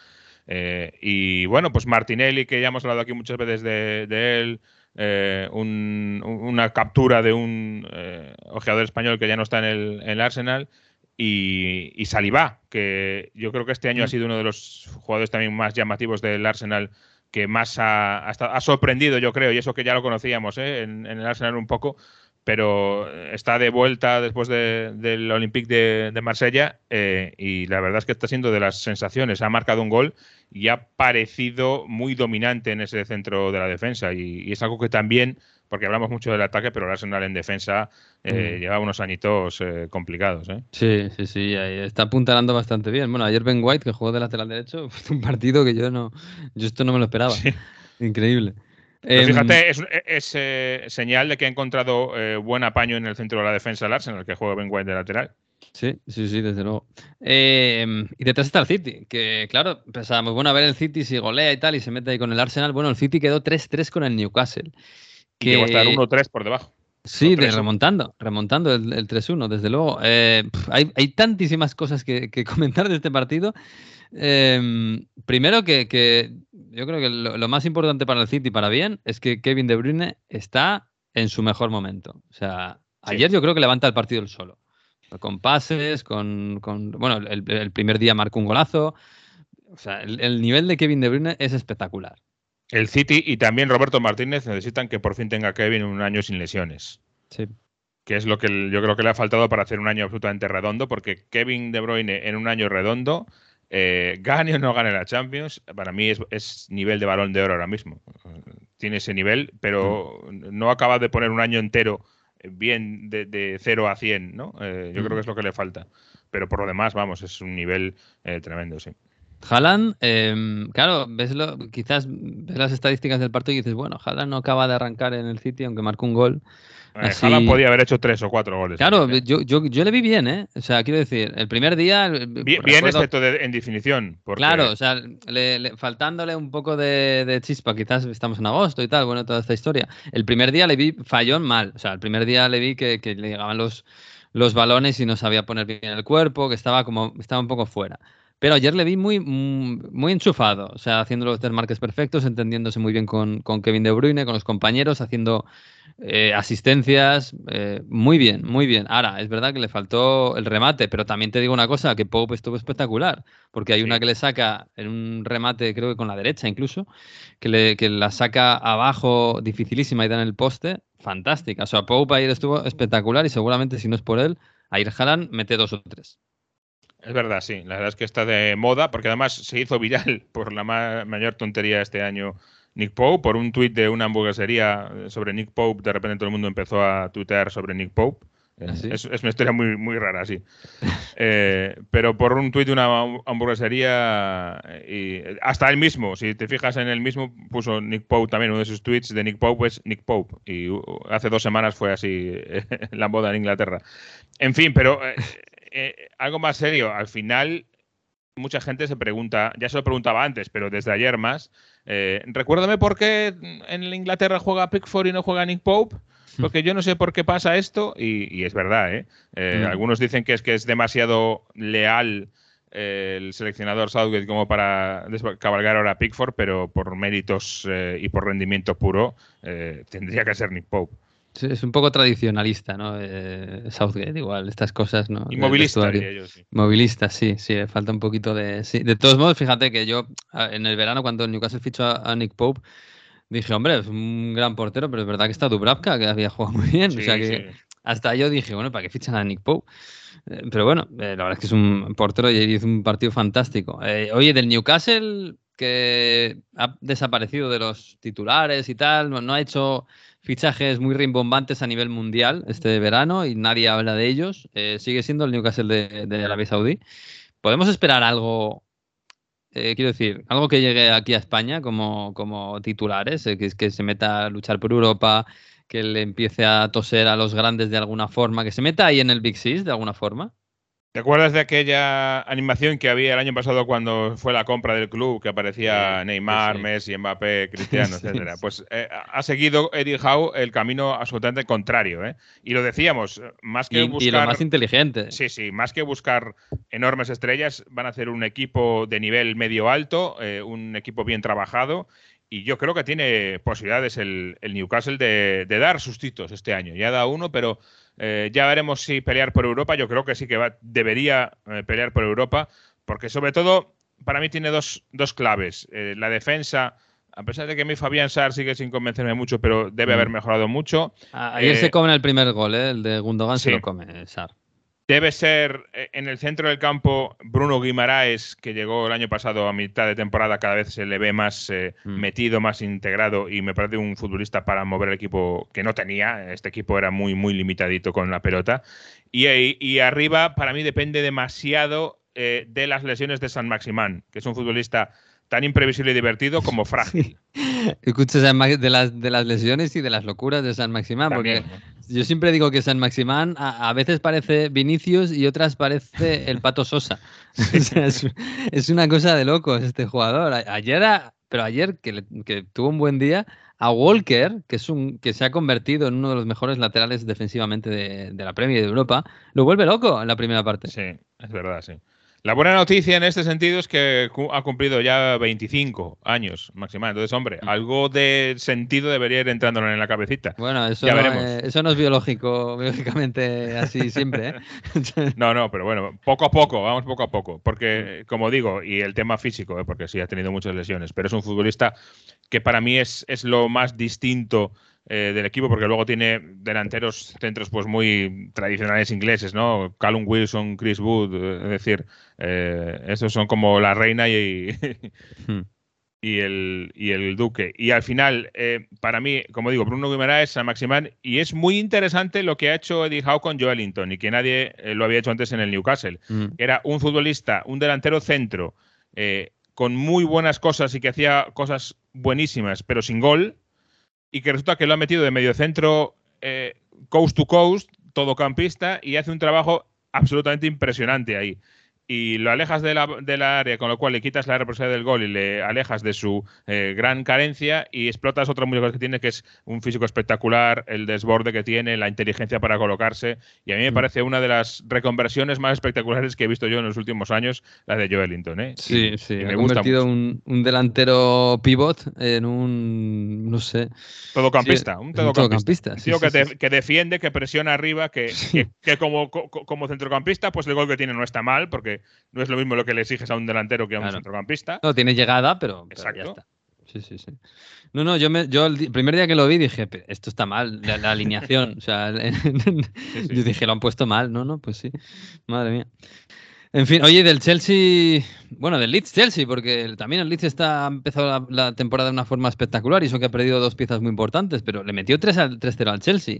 Eh, y bueno, pues Martinelli, que ya hemos hablado aquí muchas veces de, él, eh, una captura de un eh, ojeador español que ya no está en el, Arsenal. Y, y, Salivá, que yo creo que este año ha mm. sido uno de los jugadores también más llamativos del Arsenal que más ha, ha, sorprendido, yo creo, y eso que ya lo conocíamos en, el Arsenal un poco, pero está de vuelta después del Olympique de, Marsella eh, y la verdad es que está siendo de las sensaciones. Ha marcado un gol y ha parecido muy dominante en ese centro de la defensa y, es algo que también, porque hablamos mucho del ataque, pero el Arsenal en defensa eh, mm. lleva unos añitos eh, complicados.
Sí, sí, sí, está apuntalando bastante bien. Bueno, ayer Ben White, que jugó de lateral derecho, fue un partido que yo no, yo esto no me lo esperaba. Increíble.
Em, fíjate, es, eh, señal de que ha encontrado eh, buen apaño en el centro de la defensa del Arsenal, que juega Ben White de lateral.
Sí, sí, sí, desde luego. Em, y detrás está el City, que claro, pensábamos, bueno, a ver el City si golea y tal y se mete ahí con el Arsenal. Bueno, el City quedó 3-3 con el Newcastle.
Que... llegó a estar 1-3 por debajo.
Sí, remontando, remontando el, 3-1, desde luego. Eh, hay, tantísimas cosas que, comentar de este partido. Em, primero que, yo creo que lo, más importante para el City, para bien, es que Kevin De Bruyne está en su mejor momento. O sea, ayer yo creo que levanta el partido el solo. Con pases, con... bueno, el, primer día marcó un golazo. O sea, el nivel de Kevin De Bruyne es espectacular.
El City y también Roberto Martínez necesitan que por fin tenga Kevin un año sin lesiones.
Sí.
Que es lo que yo creo que le ha faltado para hacer un año absolutamente redondo, porque Kevin De Bruyne en un año redondo, eh, gane o no gane la Champions, para mí es, nivel de balón de oro ahora mismo. Tiene ese nivel, pero mm. no acaba de poner un año entero bien de, 0 a 100, ¿no? Eh, yo creo que es lo que le falta. Pero por lo demás, vamos, es un nivel eh, tremendo, sí.
Haaland, em, claro, ves quizás ves las estadísticas del partido y dices, bueno, Haaland no acaba de arrancar en el City, aunque marcó un gol.
Eh, Haaland podía haber hecho tres o cuatro goles.
Claro, yo, yo, le vi bien, ¿eh? O sea, quiero decir, el primer día...
Bien, excepto en definición.
Claro, o sea, faltándole un poco de, chispa, quizás estamos en agosto y tal, bueno, toda esta historia. El primer día le vi fallón mal, o sea, el primer día le vi que, que le llegaban los, los balones y no sabía poner bien el cuerpo, que estaba como, estaba un poco fuera. Pero ayer le vi muy, mm, muy enchufado, o sea, haciendo los desmarques perfectos, entendiéndose muy bien con, Kevin De Bruyne, con los compañeros, haciendo eh, asistencias, eh, muy bien, muy bien. Ahora, es verdad que le faltó el remate, pero también te digo una cosa, que Pope estuvo espectacular, porque hay una que le saca en un remate, creo que con la derecha incluso, que, le, que la saca abajo dificilísima y da en el poste, fantástica. O sea, Pope ayer estuvo espectacular y seguramente si no es por él, Ayer Haaland mete dos o tres.
Es verdad, sí. La verdad es que está de moda, porque además se hizo viral por la mayor tontería este año Nick Pope, por un tuit de una hamburguesería sobre Nick Pope, de repente todo el mundo empezó a tuitear sobre Nick Pope. ¿Ah, es, una historia muy, muy rara, sí. Eh, pero por un tuit de una hamburguesería, y hasta él mismo, si te fijas en él mismo, puso Nick Pope también, uno de sus tweets de Nick Pope es Nick Pope. Y hace dos semanas fue así la moda en Inglaterra. En fin, pero eh, eh, algo más serio, al final mucha gente se pregunta, ya se lo preguntaba antes, pero desde ayer más, eh, recuérdame por qué en Inglaterra juega Pickford y no juega Nick Pope. porque yo no sé por qué pasa esto, y, es verdad, ¿eh? eh mm. Algunos dicen que es que es demasiado leal eh, el seleccionador Southgate como para cabalgar ahora a Pickford, pero por méritos eh, y por rendimiento puro tendría que ser Nick Pope.
Es un poco tradicionalista, ¿no? Southgate, igual, estas cosas, ¿no?
Inmovilista, diría
sí. Movilista, sí, sí, falta un poquito de... Sí. De todos modos, fíjate que yo en el verano, cuando Newcastle fichó a Nick Pope, dije, hombre, es un gran portero, pero es verdad que está Dubravka, que había jugado muy bien. o sea que hasta yo dije, bueno, ¿para qué fichan a Nick Pope? Eh, pero bueno, eh, la verdad es que es un portero y hizo un partido fantástico. Eh, oye, del Newcastle, que ha desaparecido de los titulares y tal, no, ha hecho fichajes muy rimbombantes a nivel mundial este verano y nadie habla de ellos. sigue siendo el Newcastle de, de Arabia Saudí. ¿Podemos esperar algo eh, quiero decir, algo que llegue aquí a España como, como titulares, eh, que, que se meta a luchar por Europa, que le empiece a toser a los grandes de alguna forma, que se meta ahí en el Big Six de alguna forma.
¿Te acuerdas de aquella animación que había el año pasado cuando fue la compra del club, que aparecía Neymar, Messi, Mbappé, Cristiano, etcétera? Pues eh, ha seguido Eddie Howe el camino absolutamente contrario, ¿eh? Y lo decíamos, más que buscar...
Y lo más inteligente.
Sí, sí, más que buscar enormes estrellas, van a hacer un equipo de nivel medio-alto, eh, un equipo bien trabajado, y yo creo que tiene posibilidades el, Newcastle de, de, dar sustitos este año. Ya da uno, pero eh, ya veremos si pelear por Europa. Yo creo que sí que va, debería eh, pelear por Europa, porque sobre todo para mí tiene dos, dos claves. Eh, la defensa, a pesar de que mi Fabián Sar sigue sin convencerme mucho, pero debe mm. haber mejorado mucho.
Ayer se come el primer gol, el de Gundogan se lo come Sar.
Debe ser eh, en el centro del campo Bruno Guimaraes, que llegó el año pasado a mitad de temporada, cada vez se le ve más eh, mm. metido, más integrado y me parece un futbolista para mover el equipo que no tenía. Este equipo era muy, muy limitadito con la pelota. Y, y arriba, para mí, depende demasiado eh, de las lesiones de San Maximán, que es un futbolista tan imprevisible y divertido como frágil.
Escucha de las, de las lesiones y de las locuras de San Maximán, porque yo siempre digo que San Maximán a, veces parece Vinicius y otras parece el Pato Sosa. es, una cosa de locos este jugador. Ayer, pero ayer que, tuvo un buen día, a Walker, que, es un, que se ha convertido en uno de los mejores laterales defensivamente de, de la Premier de Europa, lo vuelve loco en la primera parte.
Sí, es verdad, sí. La buena noticia en este sentido es que ha cumplido ya 25 años máximo. Entonces, hombre, mm. algo de sentido debería ir entrándole en la cabecita.
Bueno, eso, no, eso no es biológico, biológicamente así siempre. ¿eh?
no, no, pero bueno, poco a poco, vamos poco a poco. Porque, mm. como digo, y el tema físico, ¿eh? porque sí ha tenido muchas lesiones, pero es un futbolista que para mí es, es lo más distinto eh, del equipo, porque luego tiene delanteros centros pues muy tradicionales ingleses, ¿no? Callum Wilson, Chris Wood, eh, es decir, eh, esos son como la reina y, hmm. y, el, y el duque. Y al final, para mí, como digo, Bruno Guimaraes, San Maximán, y es muy interesante lo que ha hecho Eddie Howe con Joelinton y que nadie lo había hecho antes en el Newcastle. Hmm. Era un futbolista, un delantero centro, con muy buenas cosas y que hacía cosas buenísimas, pero sin gol y que resulta que lo ha metido de medio centro eh, coast to coast, todo campista, y hace un trabajo absolutamente impresionante ahí y lo alejas de la, de la, área, con lo cual le quitas la responsabilidad del gol y le alejas de su eh, gran carencia y explotas otra muy que tiene, que es un físico espectacular, el desborde que tiene, la inteligencia para colocarse. Y a mí me mm. parece una de las reconversiones más espectaculares que he visto yo en los últimos años, la de Joelinton. ¿eh?
Sí, sí, me ha convertido un, un, delantero pivot en un, no sé...
Todocampista, un todocampista. Un tío que, que, defiende, que presiona arriba, que, que, como, como centrocampista, pues el gol que tiene no está mal, porque no es lo mismo lo que le exiges a un delantero que a un centrocampista.
No, tiene llegada, pero, Exacto. ya está. Sí, sí, sí. No, no, yo, me, yo el primer día que lo vi dije, esto está mal, la, alineación. o sea, yo dije, lo han puesto mal. No, no, pues sí. Madre mía. En fin, oye, del Chelsea, bueno, del Leeds Chelsea, porque también el Leeds está, ha empezado la, temporada de una forma espectacular y eso que ha perdido dos piezas muy importantes, pero le metió 3-0 al Chelsea.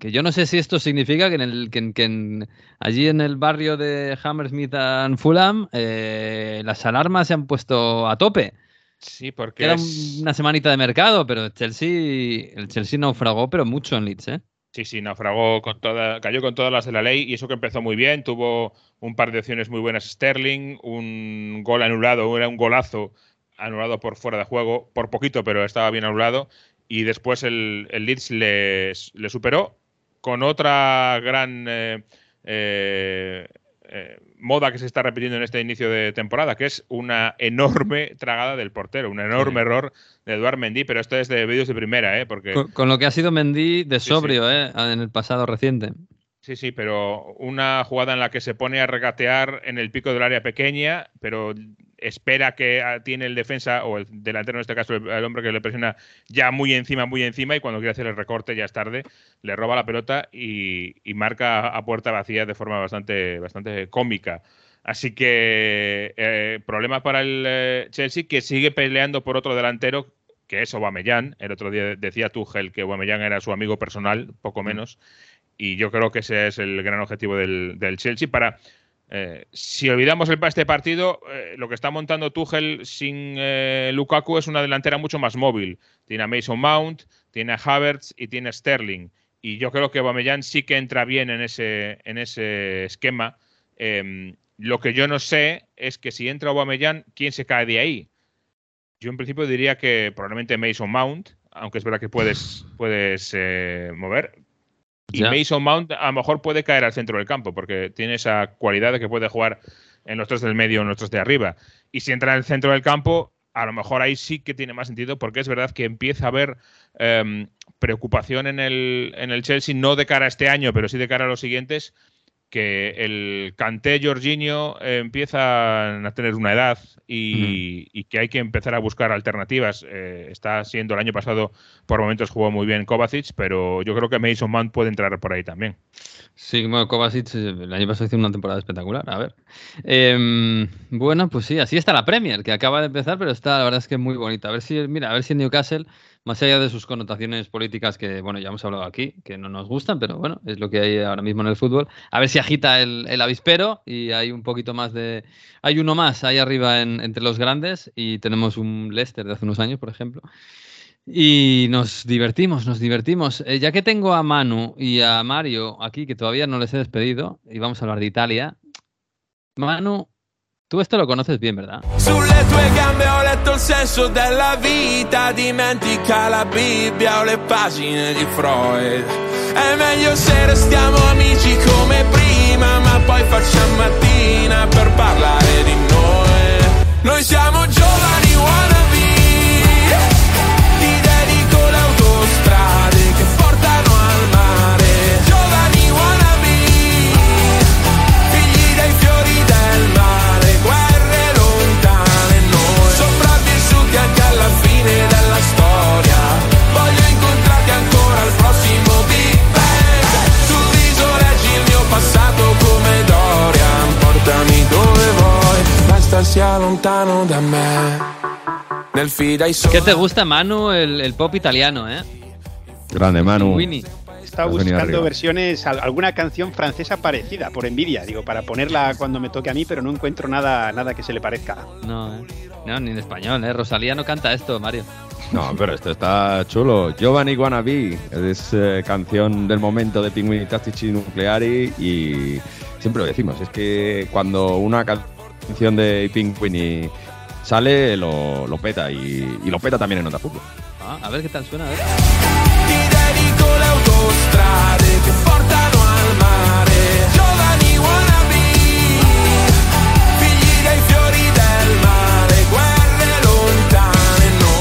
Que yo no sé si esto significa que, en el, que, allí en el barrio de Hammersmith and Fulham eh, las alarmas se han puesto a tope.
Sí, porque
era una semanita de mercado, pero Chelsea, el Chelsea naufragó, pero mucho en Leeds, ¿eh?
Sí, sí, naufragó con toda, cayó con todas las de la ley y eso que empezó muy bien, tuvo un par de opciones muy buenas Sterling, un gol anulado, era un golazo anulado por fuera de juego, por poquito, pero estaba bien anulado y después el, Leeds le, superó con otra gran eh, eh, eh, moda que se está repitiendo en este inicio de temporada, que es una enorme tragada del portero, un enorme error de Eduard Mendy, pero esto es de vídeos de primera, ¿eh? Porque...
Con, lo que ha sido Mendy de sobrio, ¿eh? En el pasado reciente.
Sí, sí, pero una jugada en la que se pone a regatear en el pico del área pequeña, pero espera que ah, tiene el defensa o el delantero, en este caso el, hombre que le presiona ya muy encima, muy encima, y cuando quiere hacer el recorte ya es tarde, le roba la pelota y, marca a puerta vacía de forma bastante, bastante cómica. Así que eh, problema para el eh, Chelsea que sigue peleando por otro delantero que es Aubameyang. El otro día decía Tuchel que Aubameyang era su amigo personal, poco mm. menos y yo creo que ese es el gran objetivo del, Chelsea para eh, si olvidamos el, este partido, eh, lo que está montando Tuchel sin eh, Lukaku es una delantera mucho más móvil. Tiene a Mason Mount, tiene a Havertz y tiene a Sterling. Y yo creo que Aubameyang sí que entra bien en ese, en ese esquema. Em, lo que yo no sé es que si entra Aubameyang, ¿quién se cae de ahí? Yo en principio diría que probablemente Mason Mount, aunque es verdad que puedes, puedes mover. Y Mason Mount a lo mejor puede caer al centro del campo, porque tiene esa cualidad de que puede jugar en los tres del medio o en los tres de arriba. Y si entra en el centro del campo, a lo mejor ahí sí que tiene más sentido, porque es verdad que empieza a haber em, preocupación en el, en el Chelsea, no de cara a este año, pero sí de cara a los siguientes, que el Canté Jorginho eh, empieza a tener una edad y, que hay que empezar a buscar alternativas. Eh, está siendo el año pasado, por momentos jugó muy bien Kovacic, pero yo creo que Mason Mount puede entrar por ahí también.
Sí, bueno, Kovacic eh, el año pasado hizo una temporada espectacular. A ver. Em, bueno, pues sí, así está la Premier, que acaba de empezar, pero está, la verdad es que muy bonita. A ver si, mira, a ver si Newcastle más allá de sus connotaciones políticas que, bueno, ya hemos hablado aquí, que no nos gustan, pero bueno, es lo que hay ahora mismo en el fútbol. A ver si agita el, avispero y hay un poquito más de... Hay uno más ahí arriba entre los grandes y tenemos un Leicester de hace unos años, por ejemplo. Y nos divertimos, nos divertimos. Eh, ya que tengo a Manu y a Mario aquí, que todavía no les he despedido, y vamos a hablar de Italia. Manu, Tu questo lo conoces bien, ¿verdad? Sulle tue gambe ho letto il senso della vita, dimentica la Bibbia o le pagine di Freud. È meglio se restiamo amici come prima, ma poi facciamo mattina per parlare di noi. Noi siamo giovani wannabe, ¿Qué te gusta, Manu, el, el pop italiano, eh?
Grande, Manu.
Winnie estaba buscando versiones, alguna canción francesa parecida, por envidia, digo, para ponerla cuando me toque a mí, pero no encuentro nada, nada que se le parezca.
No, ¿eh? no, ni en español, ¿eh? Rosalía no canta esto, Mario.
No, pero esto está chulo. Giovanni Wannabe es eh, canción del momento de Pinguini Tattici Nucleari y siempre lo decimos, es que cuando una canción de Pinguini sale, lo, lo peta y, y, lo peta también en otra fútbol.
Ah, a ver qué tal suena, a ver.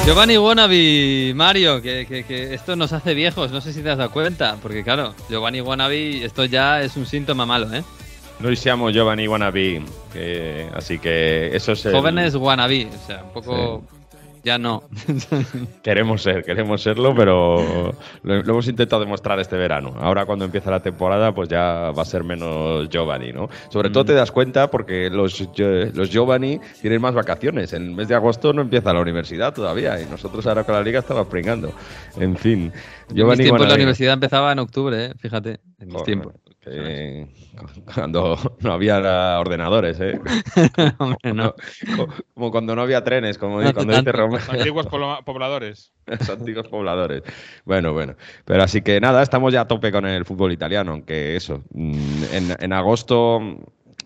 Giovanni Wannabe, Mario, que, esto nos hace viejos, no sé si te has dado cuenta, porque claro, Giovanni Wannabe, esto ya es un síntoma malo, ¿eh?
No hicimos Giovanni Wannabe, así que eso es...
Jóvenes Wannabe, o sea, un poco... Ya no.
queremos ser, queremos serlo, pero lo, hemos intentado demostrar este verano. Ahora cuando empieza la temporada, pues ya va a ser menos Giovanni, ¿no? Sobre todo te mm. das cuenta porque los, los Giovanni tienen más vacaciones. En el mes de agosto no empieza la universidad todavía y nosotros ahora con la liga estamos pringando. En fin.
Giovanni en la universidad empezaba en octubre, ¿eh? fíjate, en mis tiempos.
Cuando no había ordenadores, ¿eh? como, cuando no había trenes, como cuando dice
Romero. Antiguos pobladores.
antiguos pobladores. Bueno, bueno. Pero así que nada, estamos ya a tope con el fútbol italiano, aunque eso. Mm, en, agosto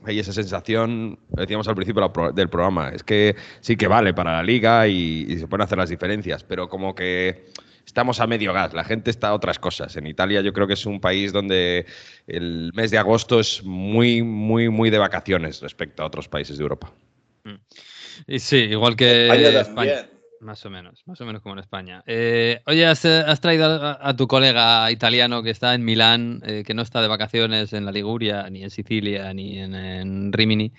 hay esa sensación, decíamos al principio del programa, es que sí que vale para la liga y, y se pueden hacer las diferencias, pero como que estamos a medio gas, la gente está a otras cosas. En Italia yo creo que es un país donde el mes de agosto es muy, muy, muy de vacaciones respecto a otros países de Europa.
Mm. Y sí, igual que España. Más o menos, más o menos como en España. Eh, oye, has, traído a, tu colega italiano que está en Milán, eh, que no está de vacaciones en la Liguria, ni en Sicilia, ni en, Rimini.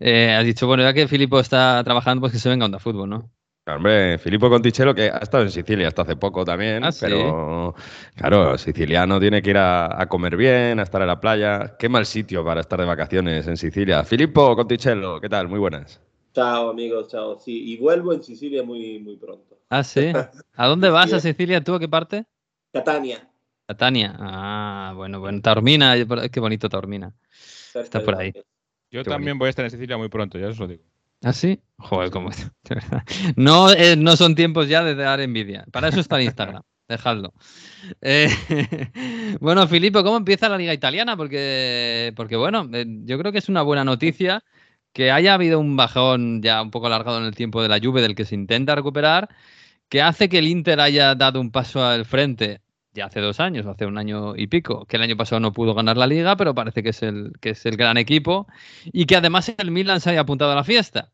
Eh, has dicho, bueno, ya que Filippo está trabajando, pues que se venga a Onda Fútbol, ¿no?
Hombre, Filippo Conticello, que ha estado en Sicilia hasta hace poco también, ah, pero claro, siciliano tiene que ir a, a, comer bien, a estar en la playa. Qué mal sitio para estar de vacaciones en Sicilia. Filippo Conticello, ¿qué tal? Muy buenas.
Chao, amigos, chao. Sí, y vuelvo en Sicilia muy, muy pronto.
Ah, sí. ¿A dónde vas a Sicilia tú? ¿A qué parte?
Catania.
Catania. Ah, bueno, bueno. Taormina, qué bonito Taormina. Está por ahí.
Yo también voy a estar en Sicilia muy pronto, ya os lo digo.
¿Ah, sí? Joder, cómo. No, eh, no son tiempos ya de dar envidia. Para eso está el Instagram. Dejadlo. Eh, bueno, Filippo, ¿cómo empieza la liga italiana? Porque, porque bueno, eh, yo creo que es una buena noticia que haya habido un bajón ya un poco alargado en el tiempo de la lluvia del que se intenta recuperar, que hace que el Inter haya dado un paso al frente ya hace dos años, hace un año y pico, que el año pasado no pudo ganar la liga, pero parece que es el, que es el gran equipo y que además el Milan se haya apuntado a la fiesta.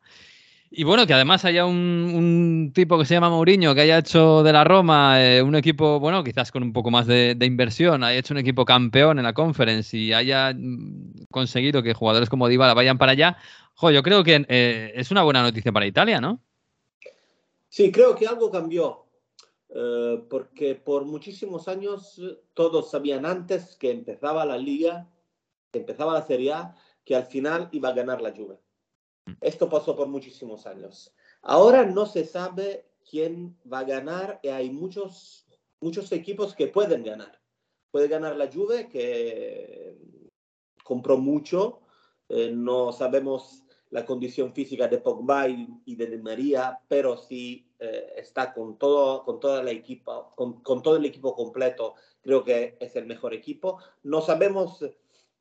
Y bueno, que además haya un, tipo que se llama Mourinho, que haya hecho de la Roma eh, un equipo, bueno, quizás con un poco más de, inversión, haya hecho un equipo campeón en la conference y haya mm, conseguido que jugadores como Dybala vayan para allá, jo, yo creo que eh, es una buena noticia para Italia, ¿no?
Sí, creo que algo cambió, eh, porque por muchísimos años todos sabían antes que empezaba la liga, que empezaba la Serie A, que al final iba a ganar la Juve. Esto pasó por muchísimos años. Ahora no se sabe quién va a ganar y hay muchos, muchos equipos que pueden ganar. Puede ganar la Juve, que compró mucho. Eh, no sabemos la condición física de Pogba y, de Di María, pero sí eh, está con todo, con toda la equipa, con, todo el equipo completo, creo que es el mejor equipo. No sabemos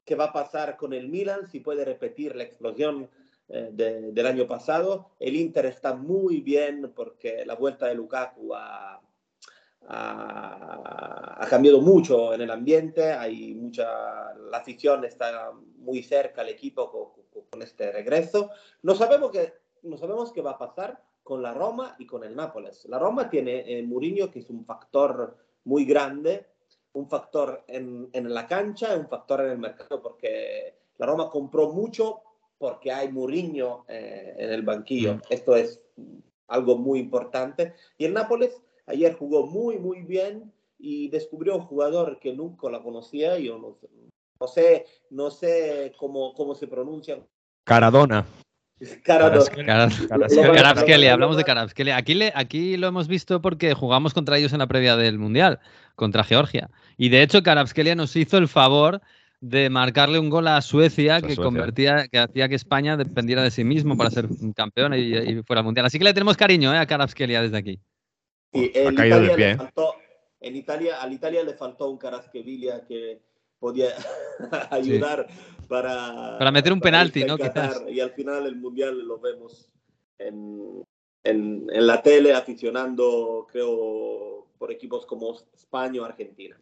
qué va a pasar con el Milan, si puede repetir la explosión eh, del año pasado. El Inter está muy bien porque la vuelta de Lukaku ha, ha, cambiado mucho en el ambiente. Hay mucha, la afición está muy cerca al equipo con, este regreso. No sabemos, qué, no sabemos qué va a pasar con la Roma y con el Nápoles. La Roma tiene eh, Mourinho, que es un factor muy grande, un factor en, en la cancha, un factor en el mercado, porque la Roma compró mucho porque hay Mourinho eh, en el banquillo. Mm. Esto es algo muy importante. Y el Nápoles ayer jugó muy, muy bien y descubrió un jugador que nunca la conocía. Yo no, no sé, no sé cómo, cómo se pronuncia.
Caradona.
Caradona. hablamos de Karabskelia. Aquí, le, aquí lo hemos visto porque jugamos contra ellos en la previa del Mundial, contra Georgia. Y de hecho, Karabskelia nos hizo el favor de marcarle un gol a Suecia que convertía, que hacía que España dependiera de sí mismo para ser campeón y, fuera mundial. Así que le tenemos cariño ¿eh? a Karabskelia desde aquí.
en, Italia de pie. Faltó, en Italia, al Italia le faltó un Karabskelia que podía ayudar para,
para meter un penalti, ¿no?
Y al final el mundial lo vemos en, en, en la tele aficionando, creo, por equipos como España o Argentina.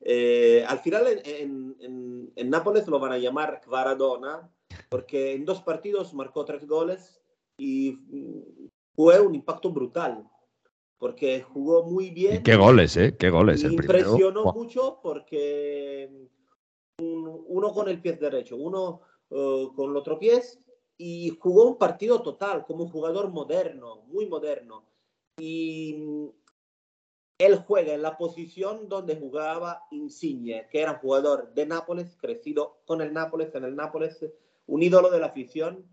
Eh, al final en, en, en, Nápoles lo van a llamar Varadona porque en dos partidos marcó tres goles y fue un impacto brutal porque jugó muy bien.
qué goles, ¿eh? Qué goles.
El impresionó mucho porque uno con el pie derecho, uno uh, con el otro pie y jugó un partido total como un jugador moderno, muy moderno. Y él juega en la posición donde jugaba Insigne, que era un jugador de Nápoles, crecido con el Nápoles, en el Nápoles, un ídolo de la afición.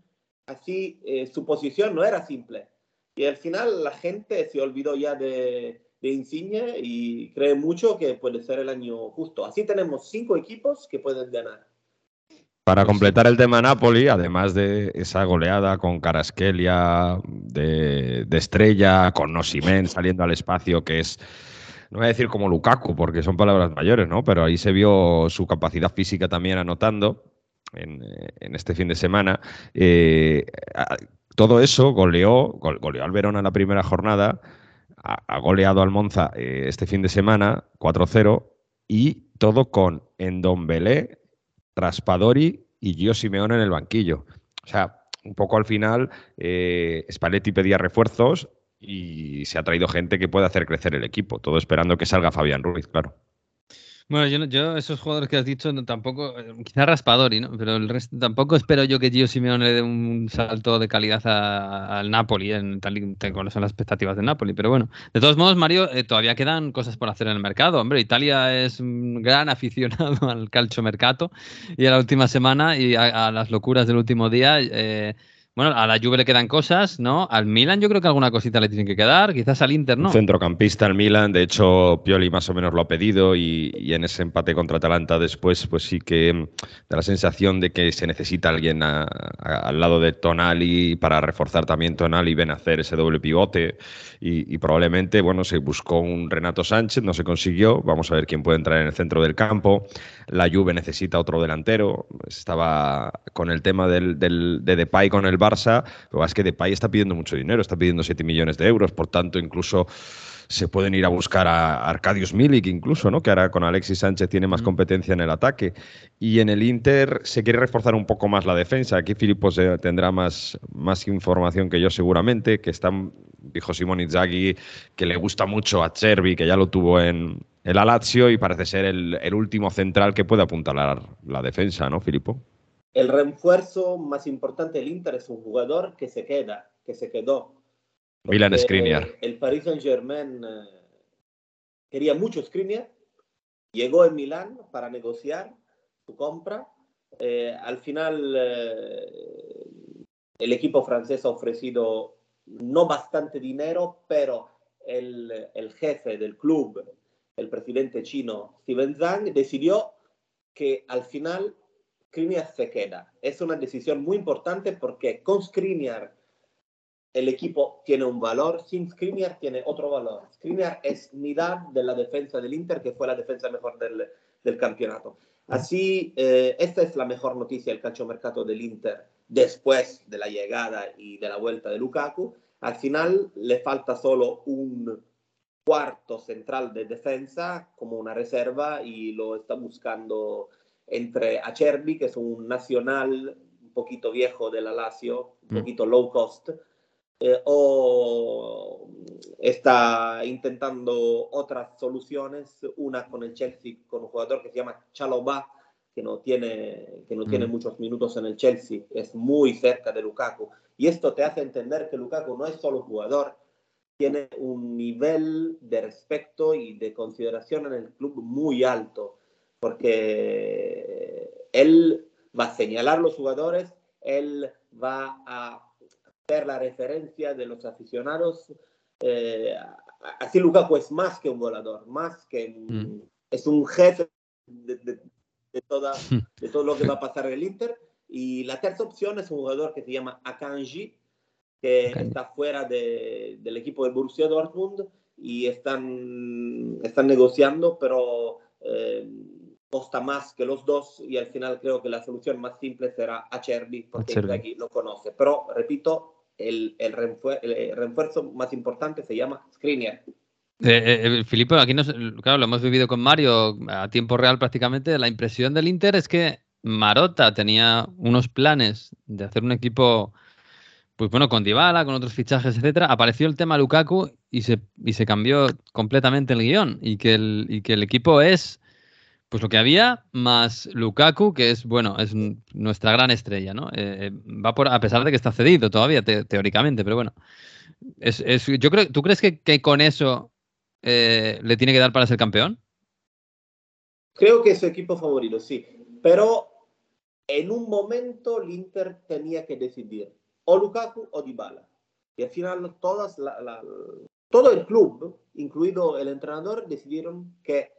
Así, eh, su posición no era simple. Y al final la gente se olvidó ya de, Insigne y cree mucho que puede ser el año justo. Así tenemos cinco equipos que pueden ganar.
Para completar el tema Napoli, además de esa goleada con Caraskelia de, estrella, con Nosimen saliendo al espacio, que es, no voy a decir como Lukaku, porque son palabras mayores, ¿no? Pero ahí se vio su capacidad física también anotando en, este fin de semana. Eh, todo eso goleó, goleó al Verona en la primera jornada ha, goleado al Monza eh, este fin de semana, 4-0, y todo con Endombelé, Traspadori y Gio Simeone en el banquillo. O sea, un poco al final, eh, Spalletti pedía refuerzos y se ha traído gente que puede hacer crecer el equipo. Todo esperando que salga Fabián Ruiz, claro.
Bueno, yo, esos jugadores que has dicho tampoco, eh, quizá Raspadori, ¿no? Pero el resto tampoco espero yo que Gio Simeone le dé un salto de calidad al Napoli, en tal y como son las expectativas del Napoli. Pero bueno, de todos modos, Mario, eh, todavía quedan cosas por hacer en el mercado. Hombre, Italia es un gran aficionado al calcio mercato y a la última semana y a, las locuras del último día. Eh, bueno, a la Juve le quedan cosas, ¿no? Al Milan yo creo que alguna cosita le tiene que quedar, quizás al Inter, ¿no?
centrocampista al Milan, de hecho Pioli más o menos lo ha pedido y, en ese empate contra Atalanta después pues sí que da la sensación de que se necesita alguien al lado de Tonali para reforzar también Tonali y ven a hacer ese doble pivote. Y, probablemente, bueno, se buscó un Renato Sánchez, no se consiguió, vamos a ver quién puede entrar en el centro del campo, la Juve necesita otro delantero, estaba con el tema del, del de Depay con el Barça, pero es que Depay está pidiendo mucho dinero, está pidiendo 7 millones de euros, por tanto, incluso se pueden ir a buscar a Arcadius Milik incluso, ¿no? que ahora con Alexis Sánchez tiene más mm. competencia en el ataque. Y en el Inter se quiere reforzar un poco más la defensa. Aquí Filippo tendrá más, más información que yo seguramente, que están, dijo Simón Inzaghi, que le gusta mucho a Cervi, que ya lo tuvo en el Lazio y parece ser el, el último central que puede apuntalar la defensa, ¿no, Filippo?
El refuerzo más importante del Inter es un jugador que se queda, que se quedó.
Milan Skriniar.
El Paris Saint-Germain eh, quería mucho Skriniar, llegó en Milán para negociar su compra. Eh, al final, eh, el equipo francés ha ofrecido no bastante dinero, pero el, el jefe del club, el presidente chino Steven Zhang, decidió que al final Skriniar se queda. Es una decisión muy importante porque con Skriniar el equipo tiene un valor, sin Skriniar tiene otro valor. Skriniar es unidad de la defensa del Inter, que fue la defensa mejor del, del campeonato. Así, eh, esta es la mejor noticia del calciomercato del Inter después de la llegada y de la vuelta de Lukaku. Al final le falta solo un cuarto central de defensa como una reserva y lo está buscando entre Acerbi, que es un nacional un poquito viejo de la Lazio, un mm. poquito low cost, eh, o está intentando otras soluciones, una con el Chelsea, con un jugador que se llama Chalobah, que no tiene, que no tiene mm. muchos minutos en el Chelsea, es muy cerca de Lukaku. Y esto te hace entender que Lukaku no es solo jugador, tiene un nivel de respeto y de consideración en el club muy alto porque él va a señalar los jugadores, él va a hacer la referencia de los aficionados. Eh, así Lukaku es más que un volador, más que mm. es un jefe de, toda, de todo lo que va a pasar en el Inter. Y la tercera opción es un jugador que se llama Akanji, que está fuera del equipo de Borussia Dortmund y están, están negociando, pero eh, costa más que los dos y al final creo que la solución más simple será Acerbi porque aquí lo conoce. Pero repito, el, el, refuerzo, más importante se llama Skriniar.
Eh, eh, aquí nos, claro, lo hemos vivido con Mario a tiempo real prácticamente. La impresión del Inter es que Marota tenía unos planes de hacer un equipo, pues bueno, con Dybala, con otros fichajes, etcétera. Apareció el tema Lukaku y se, y se cambió completamente el guion y que el, y que el equipo es pues lo que había, más Lukaku, que es, bueno, es nuestra gran estrella, ¿no? Eh, va por, a pesar de que está cedido todavía, teóricamente, pero bueno. Es, yo creo, ¿Tú crees que, con eso eh, le tiene que dar para ser campeón?
Creo que es su equipo favorito, sí. Pero en un momento el Inter tenía que decidir o Lukaku o Dybala. Y al final todas todo el club, incluido el entrenador, decidieron que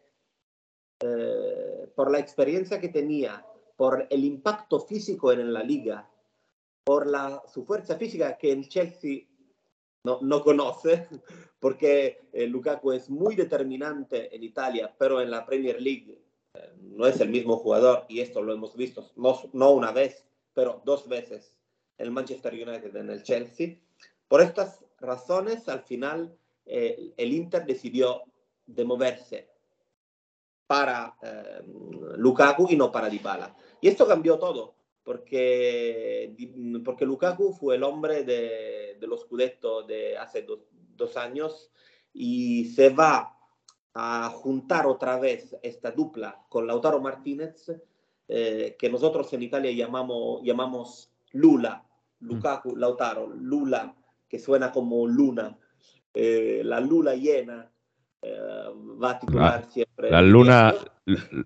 eh, por la experiencia que tenía, por el impacto físico en la liga, por la, su fuerza física que el Chelsea no, no conoce, porque eh, Lukaku es muy determinante en Italia, pero en la Premier League eh, no es el mismo jugador, y esto lo hemos visto no, no una vez, pero dos veces en el Manchester United, en el Chelsea. Por estas razones, al final, eh, el Inter decidió de moverse para eh, Lukaku y no para Dybala. Y esto cambió todo, porque, porque Lukaku fue el hombre de, de los Scudetto de hace dos años y se va a juntar otra vez esta dupla con Lautaro Martínez, eh, que nosotros en Italia llamamos, llamamos Lula, Lukaku, Lautaro, Lula, que suena como luna, eh, la luna llena, va a titular siempre.
La luna,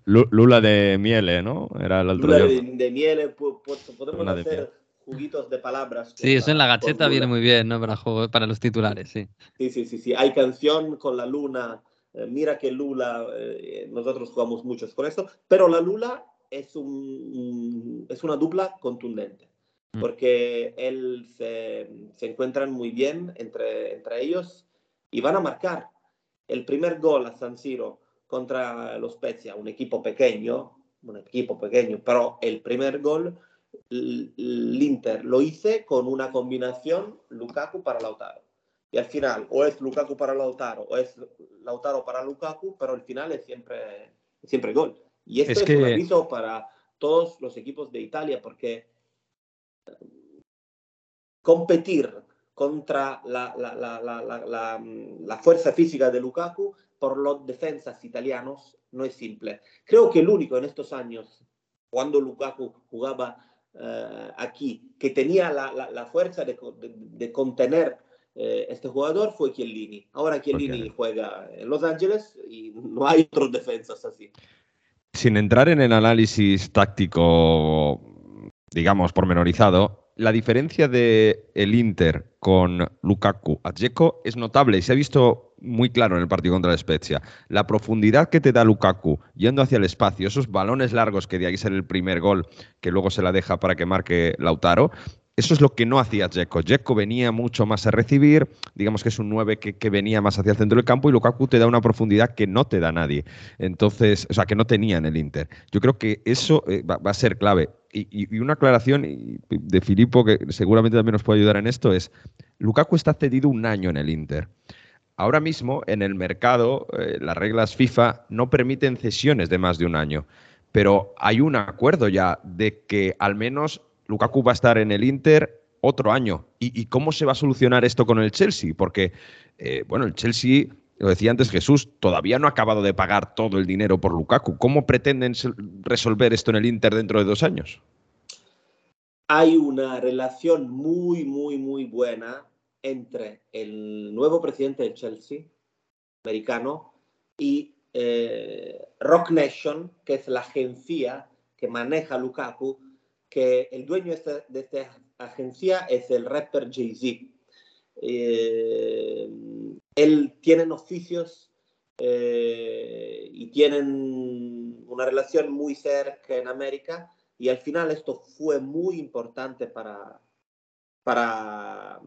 lula de miele, ¿no?
Era el otro lula de, de, miele, podemos hacer juguitos de palabras.
Sí, eso en la gacheta viene muy bien, ¿no? Para, para los titulares, sí.
Sí, sí, sí, sí. Hay canción con la luna eh, mira que Lula, eh, nosotros jugamos muchos con esto, pero la Lula es, un, es una dupla contundente, mm. porque él se, se, encuentran muy bien entre, entre ellos y van a marcar. El primer gol a San Siro contra los Spezia, un equipo pequeño, un equipo pequeño, pero el primer gol, l'Inter lo hice con una combinación Lukaku para Lautaro. Y al final, o es Lukaku para Lautaro, o es Lautaro para Lukaku, pero al final es siempre, siempre gol. Y esto es, un aviso para todos los equipos de Italia, porque competir contra la, la, la, la, fuerza física de Lukaku por los defensas italianos no es simple. Creo que el único en estos años, cuando Lukaku jugaba uh, aquí, que tenía la, fuerza de, de, de contener eh, este jugador fue Chiellini. Ahora Chiellini juega en Los Ángeles y no hay otros defensas así.
Sin entrar en el análisis táctico, digamos, pormenorizado, la diferencia de el Inter con Lukaku a Dzeko es notable y se ha visto muy claro en el partido contra la Spezia. La profundidad que te da Lukaku yendo hacia el espacio, esos balones largos que de ahí sale el primer gol, que luego se la deja para que marque Lautaro, eso es lo que no hacía Dzeko. Dzeko venía mucho más a recibir, digamos que es un 9 que, venía más hacia el centro del campo y Lukaku te da una profundidad que no te da nadie. Entonces, o sea, que no tenía en el Inter. Yo creo que eso eh, va, a ser clave. Y, una aclaración de Filippo, que seguramente también nos puede ayudar en esto, es, Lukaku está cedido un año en el Inter. Ahora mismo, en el mercado, eh, las reglas FIFA no permiten cesiones de más de un año, pero hay un acuerdo ya de que al menos Lukaku va a estar en el Inter otro año. ¿Y, cómo se va a solucionar esto con el Chelsea? Porque, eh, bueno, el Chelsea, lo decía antes Jesús, todavía no ha acabado de pagar todo el dinero por Lukaku. ¿Cómo pretenden resolver esto en el Inter dentro de dos años?
Hay una relación muy, muy, muy buena entre el nuevo presidente del Chelsea, americano, y eh, Rock Nation, que es la agencia que maneja Lukaku, que el dueño de esta, agencia es el rapper Jay-Z. Eh, él tienen oficios eh, y tienen una relación muy cerca en América y al final esto fue muy importante para, para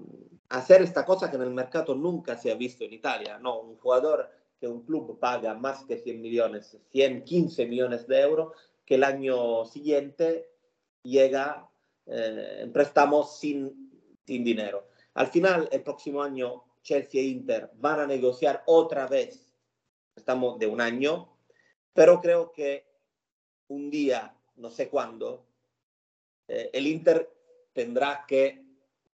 hacer esta cosa que en el mercado nunca se ha visto en Italia, ¿no? Un jugador que un club paga más que 100 millones, 115 millones de euros, que el año siguiente llega eh, en préstamos sin, sin dinero. Al final, el próximo año, Chelsea e Inter van a negociar otra vez, estamos de un año, pero creo que un día, no sé cuándo, eh, el Inter tendrá que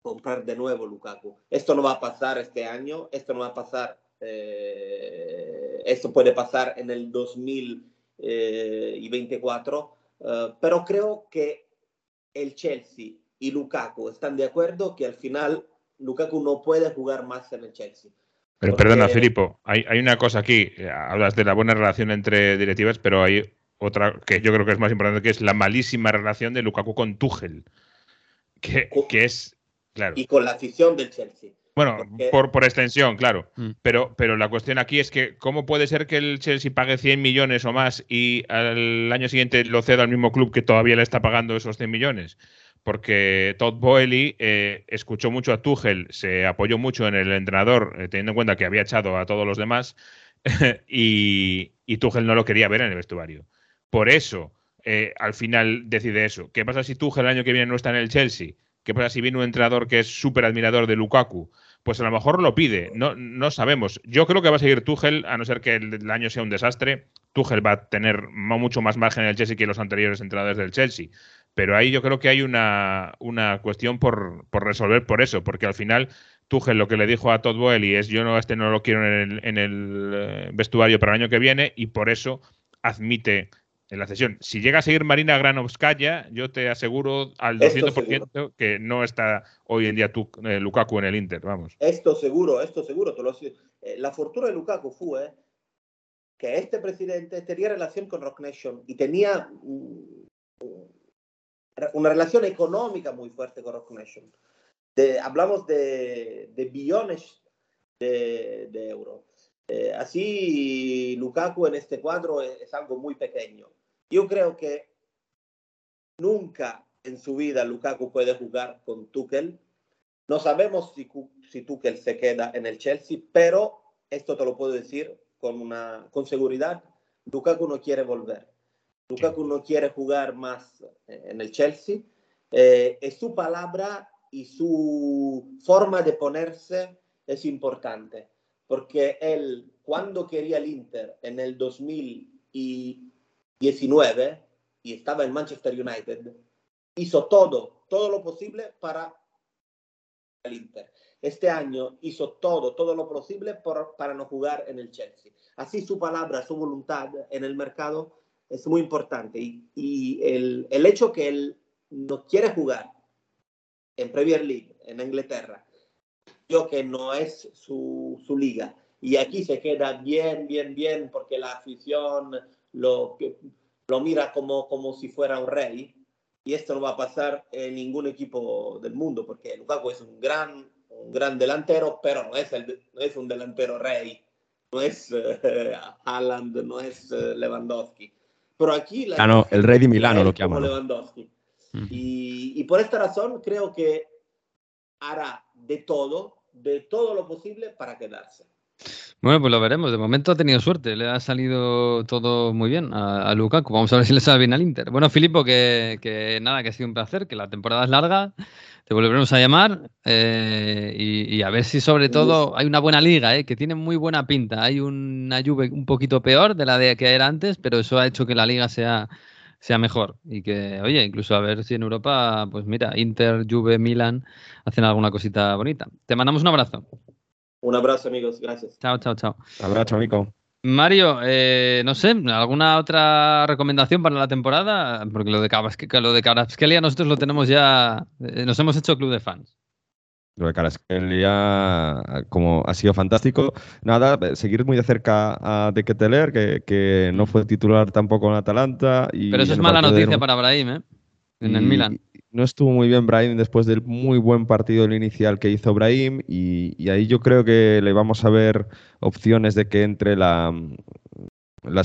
comprar de nuevo Lukaku. Esto no va a pasar este año, esto no va a pasar, eh, esto puede pasar en el 2024, eh, pero creo que el Chelsea y Lukaku están de acuerdo que al final Lukaku no puede jugar más en el Chelsea.
Pero perdona, Filipo, hay, una cosa aquí. Hablas de la buena relación entre directivas, pero hay otra que yo creo que es más importante, que es la malísima relación de Lukaku con Tuchel. Que, que es, claro.
Y con la afición del Chelsea.
Bueno, por, por, extensión, claro. Mm. Pero, pero la cuestión aquí es que, ¿cómo puede ser que el Chelsea pague 100 millones o más y al año siguiente lo ceda al mismo club que todavía le está pagando esos 100 millones? Porque Todd Boehly eh, escuchó mucho a Tuchel, se apoyó mucho en el entrenador, eh, teniendo en cuenta que había echado a todos los demás, y, y Tuchel no lo quería ver en el vestuario. Por eso, eh, al final decide eso. ¿Qué pasa si Tuchel el año que viene no está en el Chelsea? ¿Qué pasa si viene un entrenador que es súper admirador de Lukaku? Pues a lo mejor lo pide, no, no sabemos. Yo creo que va a seguir Tuchel, a no ser que el, año sea un desastre. Tuchel va a tener mucho más margen en el Chelsea que los anteriores entrenadores del Chelsea. Pero ahí yo creo que hay una, una cuestión por, por, resolver por eso, porque al final Tuchel lo que le dijo a Todd Boehly es yo no este no lo quiero en el, en el eh, vestuario para el año que viene y por eso admite en la cesión. Si llega a seguir Marina Granovskaya, yo te aseguro al 200% que no está hoy en día tu, eh, Lukaku en el Inter, vamos.
Esto seguro, esto seguro. Eh, la fortuna de Lukaku fue que este presidente tenía relación con Rock Nation y tenía una relación económica muy fuerte con Rock Nation. hablamos de, billones de, euros. Eh, así, Lukaku en este cuadro es, algo muy pequeño. Yo creo que nunca en su vida Lukaku puede jugar con Tuchel. No sabemos si, si Tuchel se queda en el Chelsea, pero esto te lo puedo decir con, una, con seguridad. Lukaku no quiere volver. Lukaku no quiere jugar más eh, en el Chelsea. Eh, es su palabra y su forma de ponerse es importante, porque él, cuando quería el Inter en el 2000 19 y estaba en Manchester United, hizo todo, todo lo posible para el Inter. Este año hizo todo, todo lo posible para no jugar en el Chelsea. Así su palabra, su voluntad en el mercado es muy importante. Y, el, el, hecho que él no quiere jugar en Premier League, en Inglaterra, yo que no es su, su liga, y aquí se queda bien, bien, bien, porque la afición lo, lo mira como, como si fuera un rey. Y esto no va a pasar en ningún equipo del mundo, porque Lukaku es un gran, un gran delantero, pero no es, el, no es un delantero rey. No es uh, Haaland, no es uh, Lewandowski. Pero aquí... La
ah, no, el rey de Milano lo llaman.
Lewandowski. Y, y por esta razón creo que hará de todo, de todo lo posible para quedarse.
Bueno, pues lo veremos. De momento ha tenido suerte. Le ha salido todo muy bien a, Lukaku. Vamos a ver si le sale bien al Inter. Bueno, Filipo, que, nada, que ha sido un placer, que la temporada es larga. Te volveremos a llamar eh, y, a ver si sobre todo hay una buena liga, eh, que tiene muy buena pinta. Hay una Juve un poquito peor de la de que era antes, pero eso ha hecho que la liga sea, sea mejor. Y que, oye, incluso a ver si en Europa, pues mira, Inter, Juve, Milan hacen alguna cosita bonita. Te mandamos un abrazo.
Un abrazo, amigos. Gracias.
Chao, chao, chao.
Abrazo, amigo.
Mario, eh, no sé, ¿alguna otra recomendación para la temporada? Porque lo de, lo de nosotros lo tenemos ya, eh, nos hemos hecho club de fans.
Lo de Caraskelia, como ha sido fantástico. Nada, seguir muy de cerca a De Keteler, que, que no fue titular tampoco en Atalanta. Y
Pero eso es mala noticia para Brahim, ¿eh? En el Milan
no estuvo muy bien Brahim después del muy buen partido inicial que hizo Brahim y, ahí yo creo que le vamos a ver opciones de que entre la, la,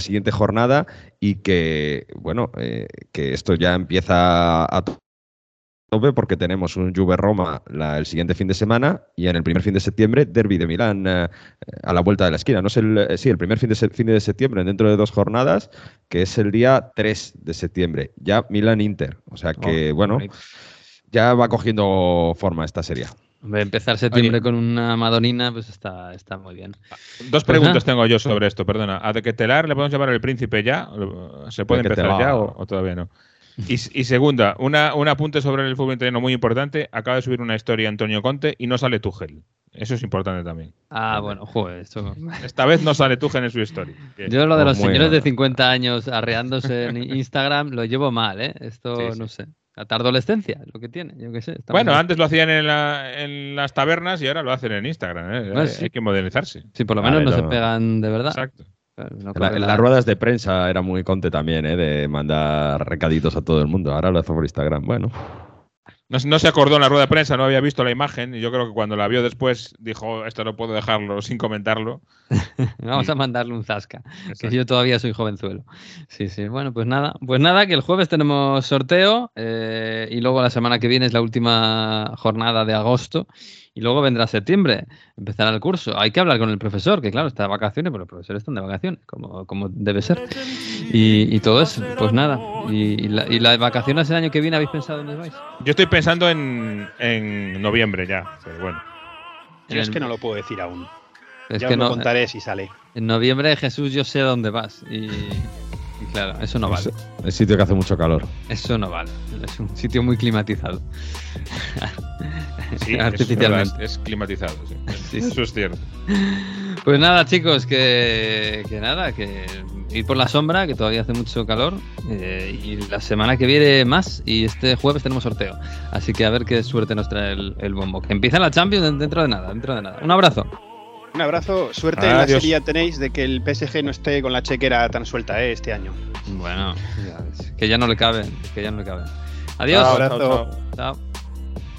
siguiente jornada y que, bueno, eh, que esto ya empieza a porque tenemos un Juve Roma el siguiente fin de semana y en el primer fin de septiembre Derby de Milán eh, a la vuelta de la esquina. No es el, eh, sí, el primer fin de, fin de septiembre dentro de dos jornadas, que es el día 3 de septiembre. Ya Milán Inter. O sea que, oh, bueno, ya va cogiendo forma esta serie.
Empezar septiembre con una Madonina, pues está, está muy bien.
Dos preguntas tengo yo sobre esto, perdona. ¿A De Ketelar le podemos llamar el príncipe ya? ¿Se puede empezar ya o, todavía no? Y, segunda, una, un apunte sobre el fútbol italiano muy importante. Acaba de subir una historia Antonio Conte y no sale Tuchel. Eso es importante también.
Ah, bueno, joder. Esto...
Esta vez no sale Tuchel en su historia.
Yo lo de los señores de 50 años arreándose en Instagram lo llevo mal, ¿eh? Esto no sé. La tardolescencia, lo que tiene, yo qué sé.
Bueno, antes lo hacían en, en, las tabernas y ahora lo hacen en Instagram. ¿eh? Hay que modernizarse.
Sí, por lo menos no se pegan de verdad. Exacto.
En las ruedas de prensa era muy conte también, ¿eh? de mandar recaditos a todo el mundo. Ahora lo hace por Instagram. Bueno.
No, se acordó en la rueda de prensa, no había visto la imagen y yo creo que cuando la vio después dijo, esto no puedo dejarlo sin comentarlo.
Vamos a mandarle un zasca, que yo todavía soy jovenzuelo. Sí, sí, bueno, pues nada, pues nada, que el jueves tenemos sorteo eh, y luego la semana que viene es la última jornada de agosto y luego vendrá septiembre, empezará el curso. Hay que hablar con el profesor, que claro, está de vacaciones, pero los profesores están de vacaciones, como, como debe ser. Y, todo eso, pues nada. Y, las vacaciones el año que viene habéis pensado dónde vais?
Yo estoy pensando en, en noviembre ya, pero bueno.
Yo es que no lo puedo decir aún. Es ya que no, contaré si sale.
En noviembre, Jesús, yo sé dónde vas. Y, claro, eso no vale.
Es sitio que hace mucho calor.
Eso no vale. Es un sitio muy climatizado.
Sí, artificialmente. Es, climatizado, sí. Eso es cierto.
Pues nada, chicos, que, que, nada, que ir por la sombra, que todavía hace mucho calor. Eh, y la semana que viene más. Y este jueves tenemos sorteo. Así que a ver qué suerte nos trae el, el bombo. Que empieza la Champions dentro de nada, dentro de nada. Un abrazo.
Un abrazo, suerte en la serie tenéis de que el PSG no esté con la chequera tan suelta ¿eh? este año.
Bueno, que ya no le cabe, que ya no le cabe. Adiós.
abrazo.
Chao.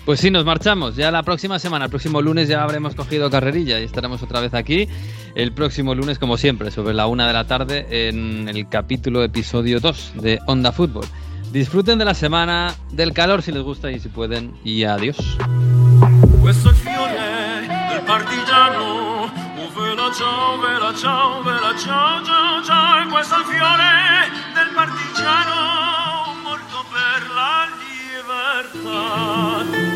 Pues sí, nos marchamos. Ya la próxima semana, el próximo lunes ya habremos cogido carrerilla y estaremos otra vez aquí. El próximo lunes, como siempre, sobre la una de la tarde en el capítulo episodio 2 de Onda Fútbol. Disfruten de la semana, del calor si les gusta y si pueden. Y adiós. Vela ciao, vela ciao, vela ciao, ciao, ciao, e questo è il fiore del partigiano morto per la libertà